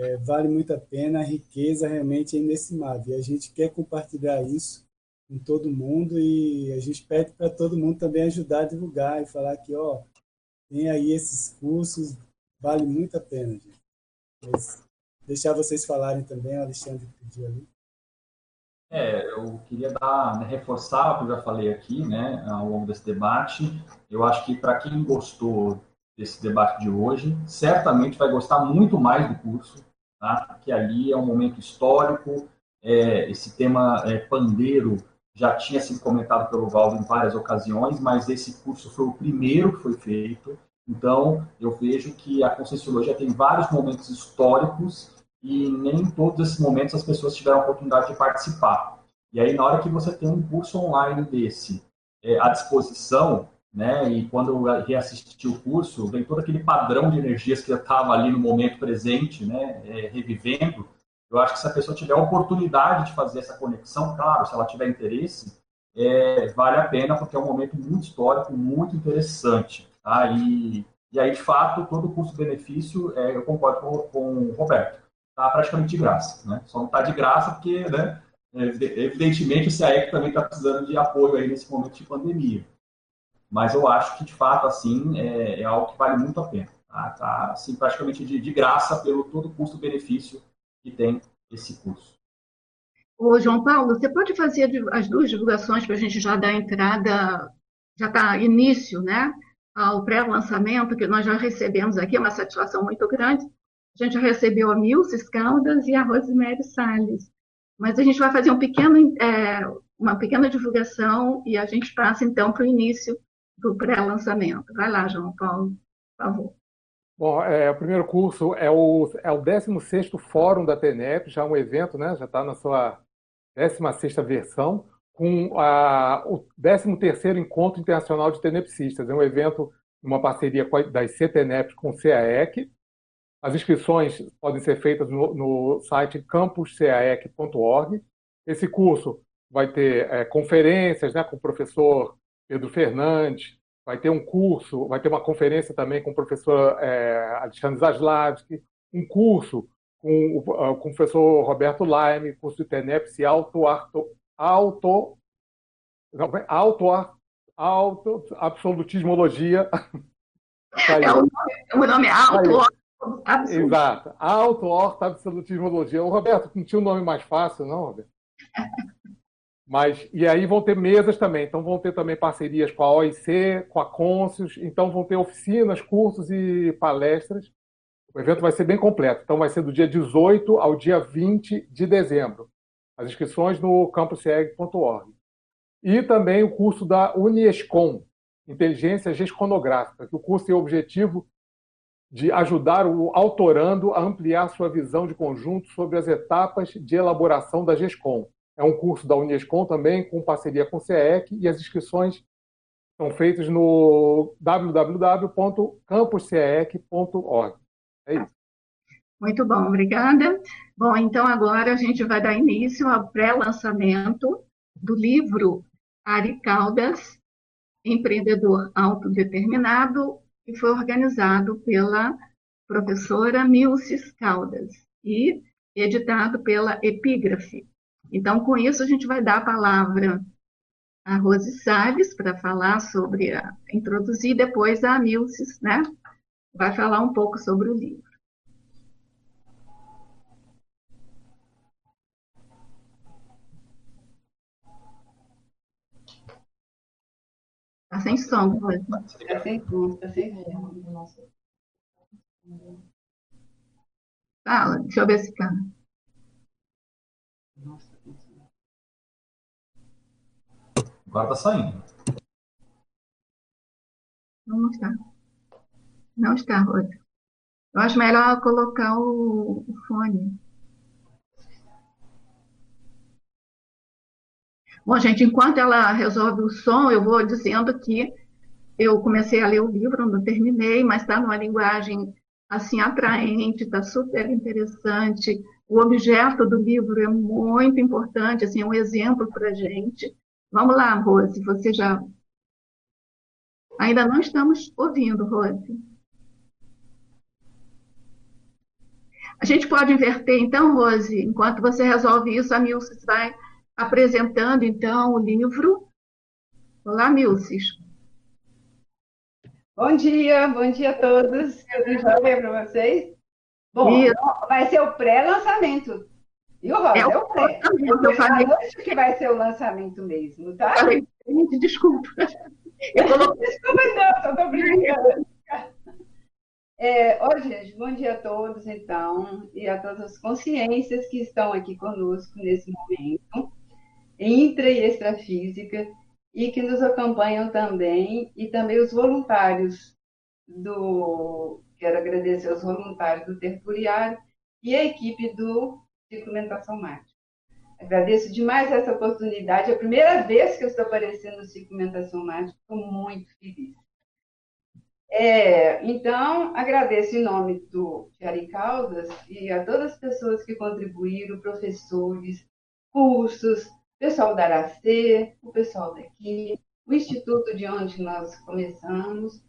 é, vale muito a pena, a riqueza realmente é inestimável. E a gente quer compartilhar isso com todo mundo e a gente pede para todo mundo também ajudar a divulgar e falar que, ó, tem aí esses cursos, vale muito a pena, gente. Mas deixar vocês falarem também, o Alexandre pediu ali. É, eu queria dar, né, reforçar o que eu já falei aqui, né, ao longo desse debate. Eu acho que para quem gostou desse debate de hoje. Certamente vai gostar muito mais do curso, tá? que ali é um momento histórico. É, esse tema é, pandeiro já tinha sido comentado pelo Valdo em várias ocasiões, mas esse curso foi o primeiro que foi feito. Então, eu vejo que a Conscienciologia tem vários momentos históricos e nem em todos esses momentos as pessoas tiveram a oportunidade de participar. E aí, na hora que você tem um curso online desse é, à disposição, né? E quando eu reassisti o curso, vem todo aquele padrão de energias que eu estava ali no momento presente, né? É, revivendo. Eu acho que se a pessoa tiver a oportunidade de fazer essa conexão, claro, se ela tiver interesse, é, vale a pena, porque é um momento muito histórico, muito interessante. Tá? E, e aí, de fato, todo o custo-benefício, é, eu concordo com, com o Roberto, está praticamente de graça. Né? Só não está de graça porque, né, evidentemente, o CAEC também está precisando de apoio aí nesse momento de pandemia. Mas eu acho que, de fato, assim, é, é algo que vale muito a pena. Tá, tá assim, praticamente de, de graça pelo todo custo-benefício que tem esse curso. Ô, João Paulo, você pode fazer as duas divulgações para a gente já dar entrada, já está início, né, ao pré-lançamento, que nós já recebemos aqui, é uma satisfação muito grande. A gente já recebeu a Milces Caldas e a Rosemary Salles. Mas a gente vai fazer um pequeno, é, uma pequena divulgação e a gente passa, então, para o início do pré-lançamento. Vai lá, João Paulo, por favor. Bom, é, o primeiro curso é o, é o 16º Fórum da TENEP, já é um evento, né, já está na sua 16ª versão, com a, o 13º Encontro Internacional de Tenepsistas. É um evento, uma parceria das CTNEP com o CAEC. As inscrições podem ser feitas no, no site campuscaec.org. Esse curso vai ter é, conferências né, com o professor Pedro Fernandes, vai ter um curso, vai ter uma conferência também com o professor é, Alexandre Zaslavski, um curso com o, com o professor Roberto Laime, curso de TENEPS e auto, auto, auto, não, auto, auto absolutismologia. É, o, nome, o nome é auto Exato, auto absolutismologia. O Roberto não tinha um nome mais fácil, não, Roberto? <laughs> Mas, e aí vão ter mesas também, então vão ter também parcerias com a OIC, com a Conscius, então vão ter oficinas, cursos e palestras. O evento vai ser bem completo, então vai ser do dia 18 ao dia 20 de dezembro. As inscrições no campuseg.org. E também o curso da Uniescom, Inteligência Gesconográfica, que o curso tem o objetivo de ajudar o autorando a ampliar sua visão de conjunto sobre as etapas de elaboração da GESCOM. É um curso da Unescom também, com parceria com o CEEC, e as inscrições são feitas no www.campusceec.org. É isso. Muito bom, obrigada. Bom, então agora a gente vai dar início ao pré-lançamento do livro Ari Caldas, Empreendedor Autodeterminado, que foi organizado pela professora Milces Caldas e editado pela Epígrafe. Então, com isso, a gente vai dar a palavra a Rose Salles para falar sobre, a, introduzir depois a Milces, né? Vai falar um pouco sobre o livro. Está sem som, Rose. Está sem som, está sem som. Fala, deixa eu ver se está. Agora está saindo. Não está. Não está, Rose. Eu acho melhor colocar o, o fone. Bom, gente, enquanto ela resolve o som, eu vou dizendo que eu comecei a ler o livro, não terminei, mas está numa linguagem assim atraente, está super interessante. O objeto do livro é muito importante, assim, é um exemplo para gente. Vamos lá, Rose, você já. Ainda não estamos ouvindo, Rose. A gente pode inverter, então, Rose, enquanto você resolve isso, a Milces vai apresentando então o livro. Olá, Milces. Bom dia, bom dia a todos. Tudo jóia para vocês? Bom, Isso. vai ser o pré-lançamento. E o Rosa é, o pré. Eu falei que vai ser o lançamento mesmo, tá? falei, desculpa. Eu coloquei... <laughs> Desculpa, não, só estou brincando. É, oi, gente, bom dia a todos, então, e a todas as consciências que estão aqui conosco nesse momento intra e extrafísica, e que nos acompanham também, e também os voluntários do. Quero agradecer aos voluntários do Terturiário e a equipe do Circumentação Mágica. Agradeço demais essa oportunidade. É a primeira vez que eu estou aparecendo no Circumentação Mágica, estou muito feliz. É, então, agradeço em nome do Tiari Caldas e a todas as pessoas que contribuíram, professores, cursos, pessoal da Aracê, o pessoal daqui, o instituto de onde nós começamos,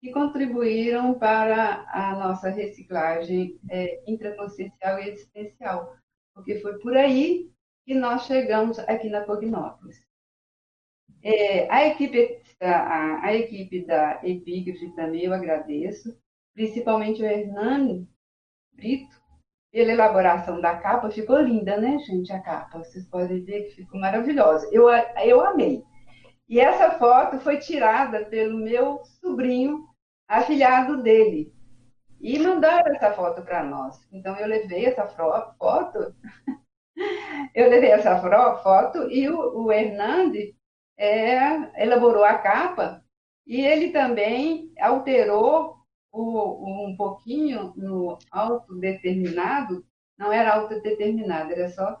que contribuíram para a nossa reciclagem é, intraconsciencial e existencial, porque foi por aí que nós chegamos aqui na Cognópolis. É, a, equipe, a, a, equipe da Epígrafe também eu agradeço, principalmente o Hernani Brito, pela elaboração da capa. Ficou linda, né, gente, a capa. Vocês podem ver que ficou maravilhosa. Eu, eu amei. E essa foto foi tirada pelo meu sobrinho, afilhado dele. E mandaram essa foto para nós. Então, eu levei essa foto, <laughs> eu levei essa foto e o, o Hernande é, elaborou a capa e ele também alterou o, um pouquinho no autodeterminado, não era autodeterminado, era só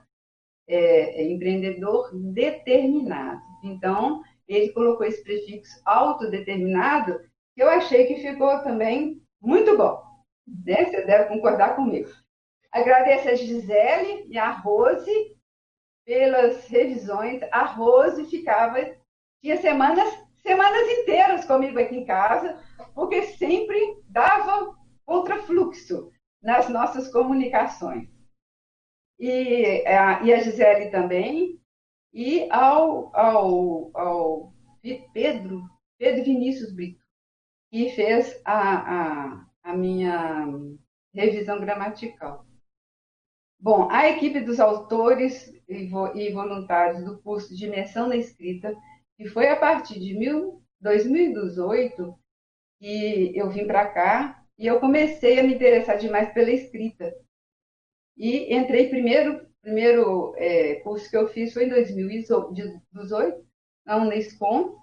é, é, empreendedor determinado. Então, ele colocou esse prefixo autodeterminado, que eu achei que ficou também muito bom. Né? Vocês devem concordar comigo. Agradeço a Gisele e a Rose pelas revisões. A Rose ficava, tinha semanas semanas inteiras comigo aqui em casa, porque sempre dava contrafluxo nas nossas comunicações. E, a, e a Gisele também, e ao, ao, ao Pedro, Pedro Vinícius Brito, que fez a, a, a minha revisão gramatical. Bom, a equipe dos autores e voluntários do curso de imersão na escrita e foi a partir de 2018 que eu vim para cá e eu comecei a me interessar demais pela escrita. E entrei primeiro, primeiro é, curso que eu fiz foi em 2018, na Unescom,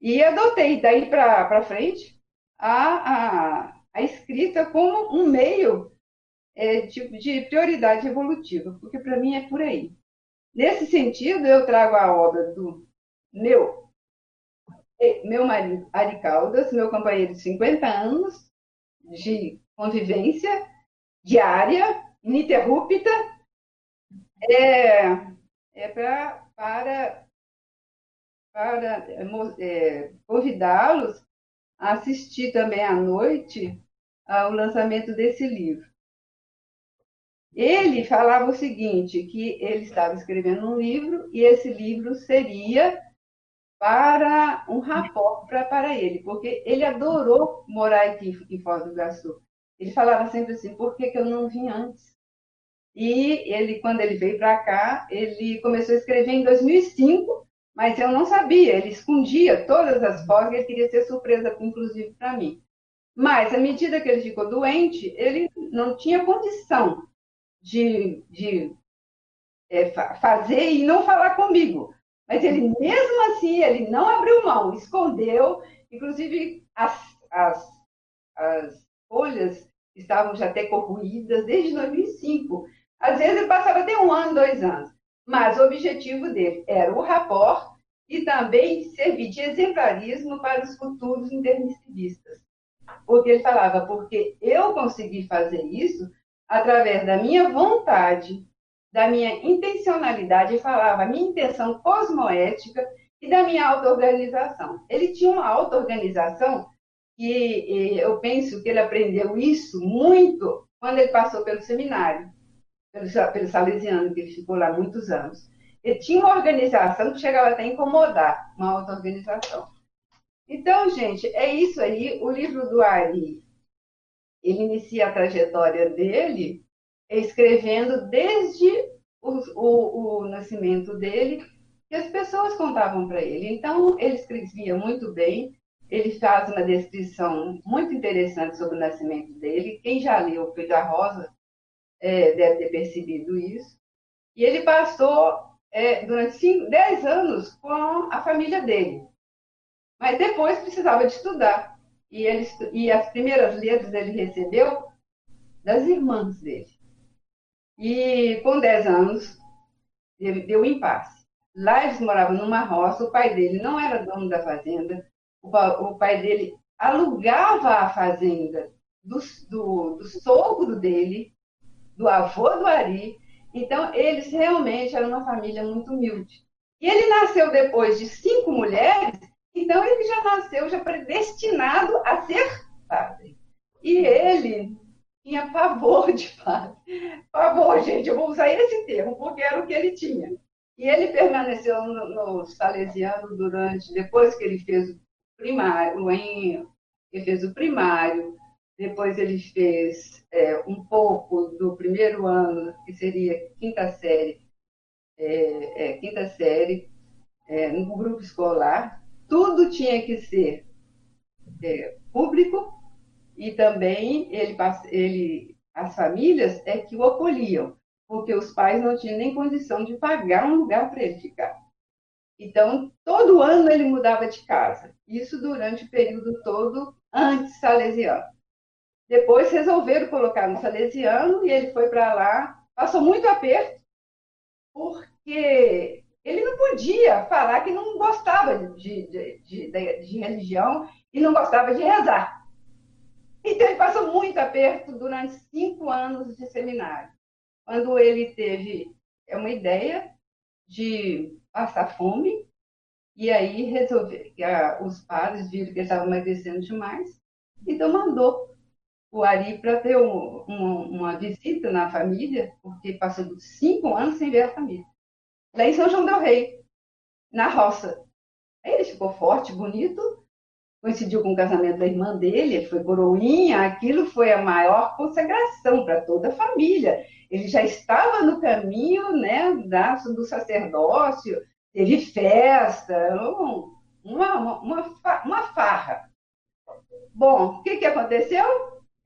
e adotei daí para frente a, a, a escrita como um meio é, de, de prioridade evolutiva, porque para mim é por aí. Nesse sentido, eu trago a obra do meu, meu marido, Ari Caldas, meu companheiro de 50 anos de convivência diária, ininterrupta, é, é pra, para, para é, convidá-los a assistir também à noite ao lançamento desse livro. Ele falava o seguinte, que ele estava escrevendo um livro e esse livro seria para um rapport para, para ele, porque ele adorou morar aqui em Foz do Iguaçu. Ele falava sempre assim, por que, que eu não vim antes? E ele, quando ele veio para cá, ele começou a escrever em 2005, mas eu não sabia, ele escondia todas as fotos, ele queria ser surpresa, inclusive para mim. Mas, à medida que ele ficou doente, ele não tinha condição de, de é, fazer e não falar comigo. Mas ele, mesmo assim, ele não abriu mão, escondeu, inclusive as, as, as folhas estavam já até corroídas desde 2005. Às vezes ele passava até um ano, dois anos. Mas o objetivo dele era o rapport e também servir de exemplarismo para os futuros intermissivistas. Porque ele falava, porque eu consegui fazer isso através da minha vontade, da minha intencionalidade, e falava a minha intenção cosmoética e da minha auto-organização. Ele tinha uma auto-organização que eu penso que ele aprendeu isso muito quando ele passou pelo seminário, pelo, pelo Salesiano, que ele ficou lá muitos anos. Ele tinha uma organização que chegava até a incomodar, uma auto-organização. Então, gente, é isso aí. O livro do Ari ele inicia a trajetória dele escrevendo desde o, o, o nascimento dele que as pessoas contavam para ele. Então, ele escrevia muito bem, ele faz uma descrição muito interessante sobre o nascimento dele. Quem já leu o Filho da Rosa é, deve ter percebido isso. E ele passou é, durante cinco, dez anos com a família dele. Mas depois precisava de estudar e, ele, e as primeiras letras ele recebeu das irmãs dele. E com 10 anos, ele deu um impasse. Lá eles moravam numa roça, o pai dele não era dono da fazenda, o, pai dele alugava a fazenda do, do, do sogro dele, do avô do Ari. Então, eles realmente eram uma família muito humilde. E ele nasceu depois de cinco mulheres então ele já nasceu já predestinado a ser padre. E ele tinha pavor de padre. Pavor, gente, eu vou usar esse termo, porque era o que ele tinha. E ele permaneceu no, no Salesiano durante, depois que ele fez o primário, em, ele fez o primário, depois ele fez é, um pouco do primeiro ano, que seria quinta série, é, é, quinta série, é, no grupo escolar, tudo tinha que ser é, público e também ele, ele, as famílias é que o acolhiam, porque os pais não tinham nem condição de pagar um lugar para ele ficar. Então, todo ano ele mudava de casa, isso durante o período todo antes salesiano. Depois resolveram colocar no salesiano e ele foi para lá, passou muito aperto, porque ele não podia falar que não gostava de, de, de, de, religião e não gostava de rezar. Então, ele passou muito aperto durante cinco anos de seminário. Quando ele teve uma ideia de passar fome, e aí resolveu, os padres viram que ele estava emagrecendo demais, então mandou o Ari para ter um, um, uma visita na família, porque passou cinco anos sem ver a família lá em São João del Rei, na roça. Aí ele ficou forte, bonito, coincidiu com o casamento da irmã dele, ele foi coroinha, aquilo foi a maior consagração para toda a família. Ele já estava no caminho né, da, do sacerdócio, teve festa, uma, uma, uma, uma farra. Bom, o que, que aconteceu?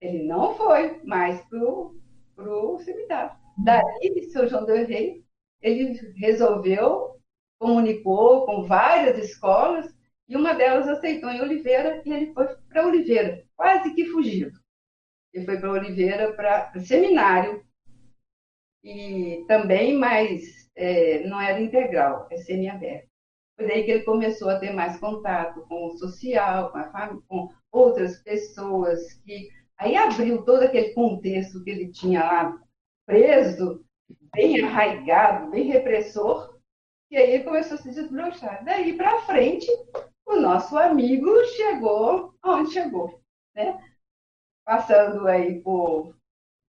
Ele não foi mais para o cemitério. Daí, seu João Del Rey, ele resolveu, comunicou com várias escolas, e uma delas aceitou em Oliveira, e ele foi para Oliveira, quase que fugido. Ele foi para Oliveira para seminário, e também, mas é, não era integral, é semiaberto. Foi daí que ele começou a ter mais contato com o social, com, família, com outras pessoas, que aí abriu todo aquele contexto que ele tinha lá preso, bem arraigado, bem repressor, e aí ele começou a se desbrochar. Daí para frente, o nosso amigo chegou onde chegou, né? Passando aí por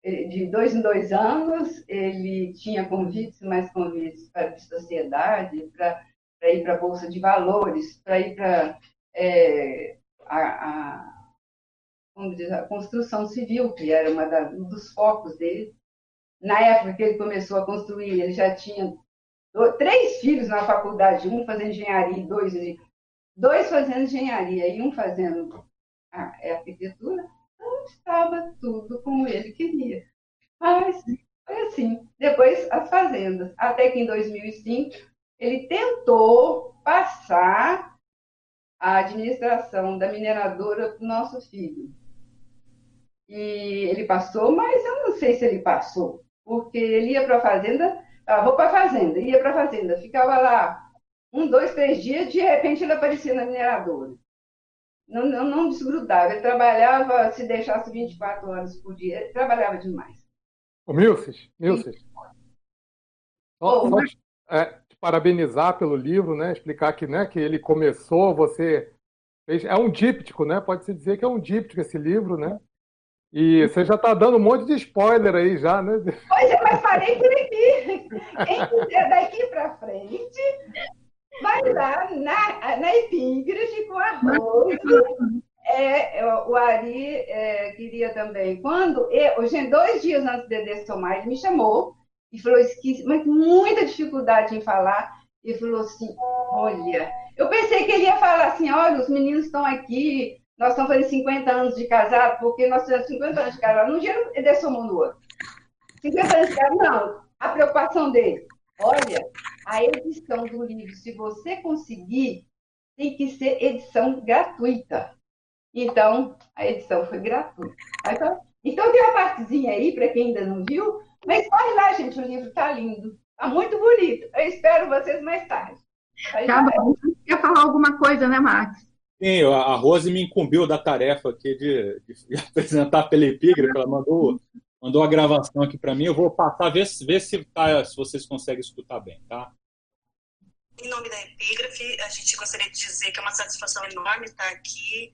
de dois em dois anos, ele tinha convites, mais convites para a sociedade, para ir para a Bolsa de Valores, para ir para é, a, a, a, construção civil, que era uma da, um dos focos dele. Na época que ele começou a construir, ele já tinha dois, três filhos na faculdade, um fazendo engenharia e dois, dois fazendo engenharia e um fazendo a, a é, arquitetura. Não estava tudo como ele queria. Mas foi assim. Depois, as fazendas. Até que em 2005 ele tentou passar a administração da mineradora para o nosso filho. E ele passou, mas eu não sei se ele passou, porque ele ia para a fazenda, ah, vou para a fazenda, ia para a fazenda, ficava lá um, dois, três dias, de repente ele aparecia na mineradora. Não, não, não desgrudava, ele trabalhava, se deixasse 24 horas por dia, ele trabalhava demais. O Milces, Milces. Só, é, parabenizar pelo livro, né? Explicar que, né, que ele começou, você fez, é um díptico, né? Pode-se dizer que é um díptico esse livro, né? E você já está dando um monte de spoiler aí já, né? Pois é, mas parei por aqui. Quem quiser daqui para frente, vai lá na, na epígrafe com a Rose. É, o Ari é, queria também. Quando eu, gente, dois dias antes de dessomar, ele me chamou e falou que mas muita dificuldade em falar. E falou assim: Olha, eu pensei que ele ia falar assim: Olha, os meninos estão aqui, nós estamos fazendo 50 anos de casado, porque nós temos 50 anos de casado. Num dia ele desceu no outro. 50 anos de casado, não. A preocupação dele: Olha, a edição do livro, se você conseguir, tem que ser edição gratuita. Então, a edição foi gratuita. Então, então tem uma partezinha aí, para quem ainda não viu, mas corre lá, gente, o livro está lindo. Está muito bonito. Eu espero vocês mais tarde. Tá bom. Quer falar alguma coisa, né, Max? Sim, a Rose me incumbiu da tarefa aqui de, de <laughs> apresentar pela epígrafe. Ela mandou, mandou a gravação aqui para mim. Eu vou passar, ver, ver se, tá, se vocês conseguem escutar bem, tá? Em nome da Epígrafe, a gente gostaria de dizer que é uma satisfação enorme estar aqui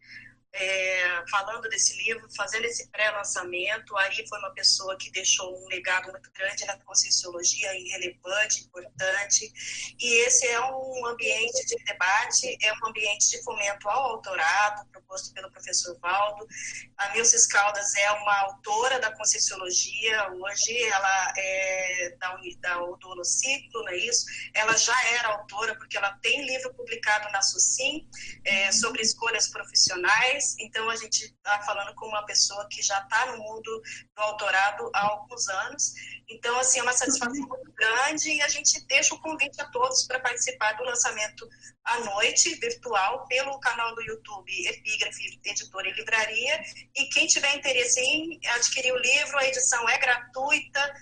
é, falando desse livro, fazendo esse pré-lançamento. Ari foi uma pessoa que deixou um legado muito grande na conscienciologia, relevante, importante. E esse é um ambiente de debate, é um ambiente de fomento ao autorado, proposto pelo professor Valdo. A Milces Caldas é uma autora da conscienciologia, hoje ela é da, da do Ciclo, não é isso? Ela já era autora, porque ela tem livro publicado na SUSIM é, sobre escolhas profissionais então a gente está falando com uma pessoa que já está no mundo do autorado há alguns anos. Então, assim, é uma satisfação muito grande e a gente deixa o convite a todos para participar do lançamento à noite, virtual, pelo canal do YouTube Epígrafe Editora e Livraria. E quem tiver interesse em adquirir o livro, a edição é gratuita,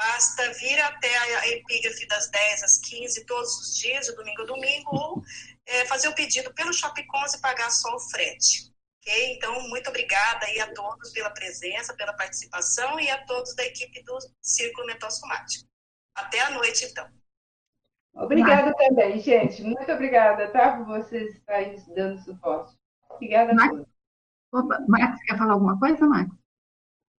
Basta vir até a epígrafe das 10 às 15 todos os dias, de domingo a domingo, ou é, fazer o pedido pelo Shopcons e pagar só o frete. Ok? Então, muito obrigada aí a todos pela presença, pela participação e a todos da equipe do Círculo Mental Somático. Até a noite, então. Obrigada também, gente. Muito obrigada, tá? Por vocês estarem dando suporte. Obrigada a todos. Opa, Marcos, quer falar alguma coisa, Marcos?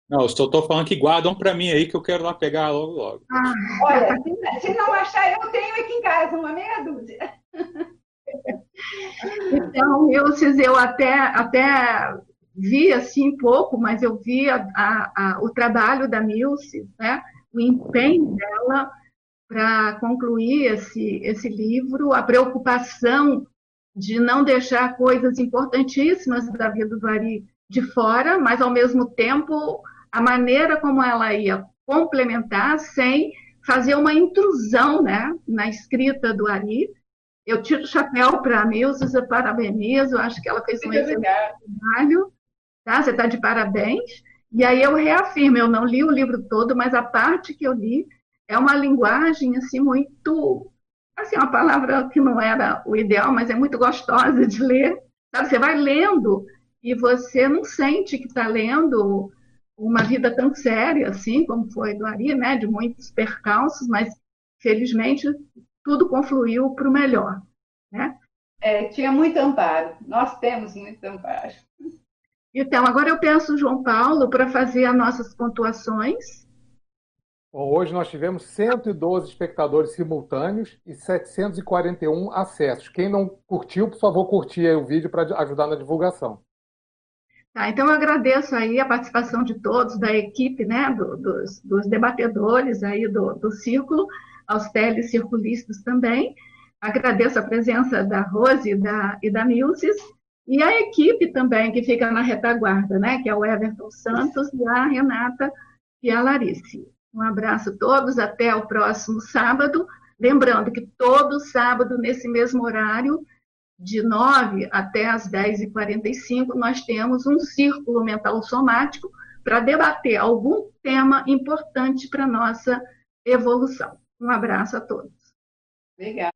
Não, eu só estou falando que guardam para mim aí que eu quero lá pegar logo, logo. Ah, Olha, se, se não achar, eu tenho aqui em casa uma meia dúzia. <laughs> Então, eu, eu até, até vi assim pouco, mas eu vi a, a, a, o trabalho da Milce, né? o empenho dela para concluir esse, esse livro, a preocupação de não deixar coisas importantíssimas da vida do Ari de fora, mas ao mesmo tempo a maneira como ela ia complementar sem fazer uma intrusão né, na escrita do Ari. Eu tiro o chapéu para a Nilza, eu parabenizo, acho que ela fez um excelente trabalho. Tá? Você está de parabéns. E aí eu reafirmo, eu não li o livro todo, mas a parte que eu li é uma linguagem assim muito, assim, uma palavra que não era o ideal, mas é muito gostosa de ler. Sabe? Você vai lendo e você não sente que está lendo uma vida tão séria assim, como foi do Ari, né? De muitos percalços, mas felizmente tudo confluiu para o melhor, né? É, tinha muito amparo. Nós temos muito amparo. Então, agora eu peço o João Paulo para fazer as nossas pontuações. Bom, hoje nós tivemos 112 espectadores simultâneos e 741 acessos. Quem não curtiu, por favor, curtir o vídeo para ajudar na divulgação. Tá, então eu agradeço aí a participação de todos, da equipe, né, do, dos, dos, debatedores aí do, do círculo, aos telecirculistas também. Agradeço a presença da Rose e da, e da Milces, e a equipe também que fica na retaguarda, né, que é o Everton Santos e a Renata e a Larice. Um abraço a todos, até o próximo sábado. Lembrando que todo sábado, nesse mesmo horário, de 9 até as 10h45, nós temos um círculo mental somático para debater algum tema importante para a nossa evolução. Um abraço a todos. Obrigada.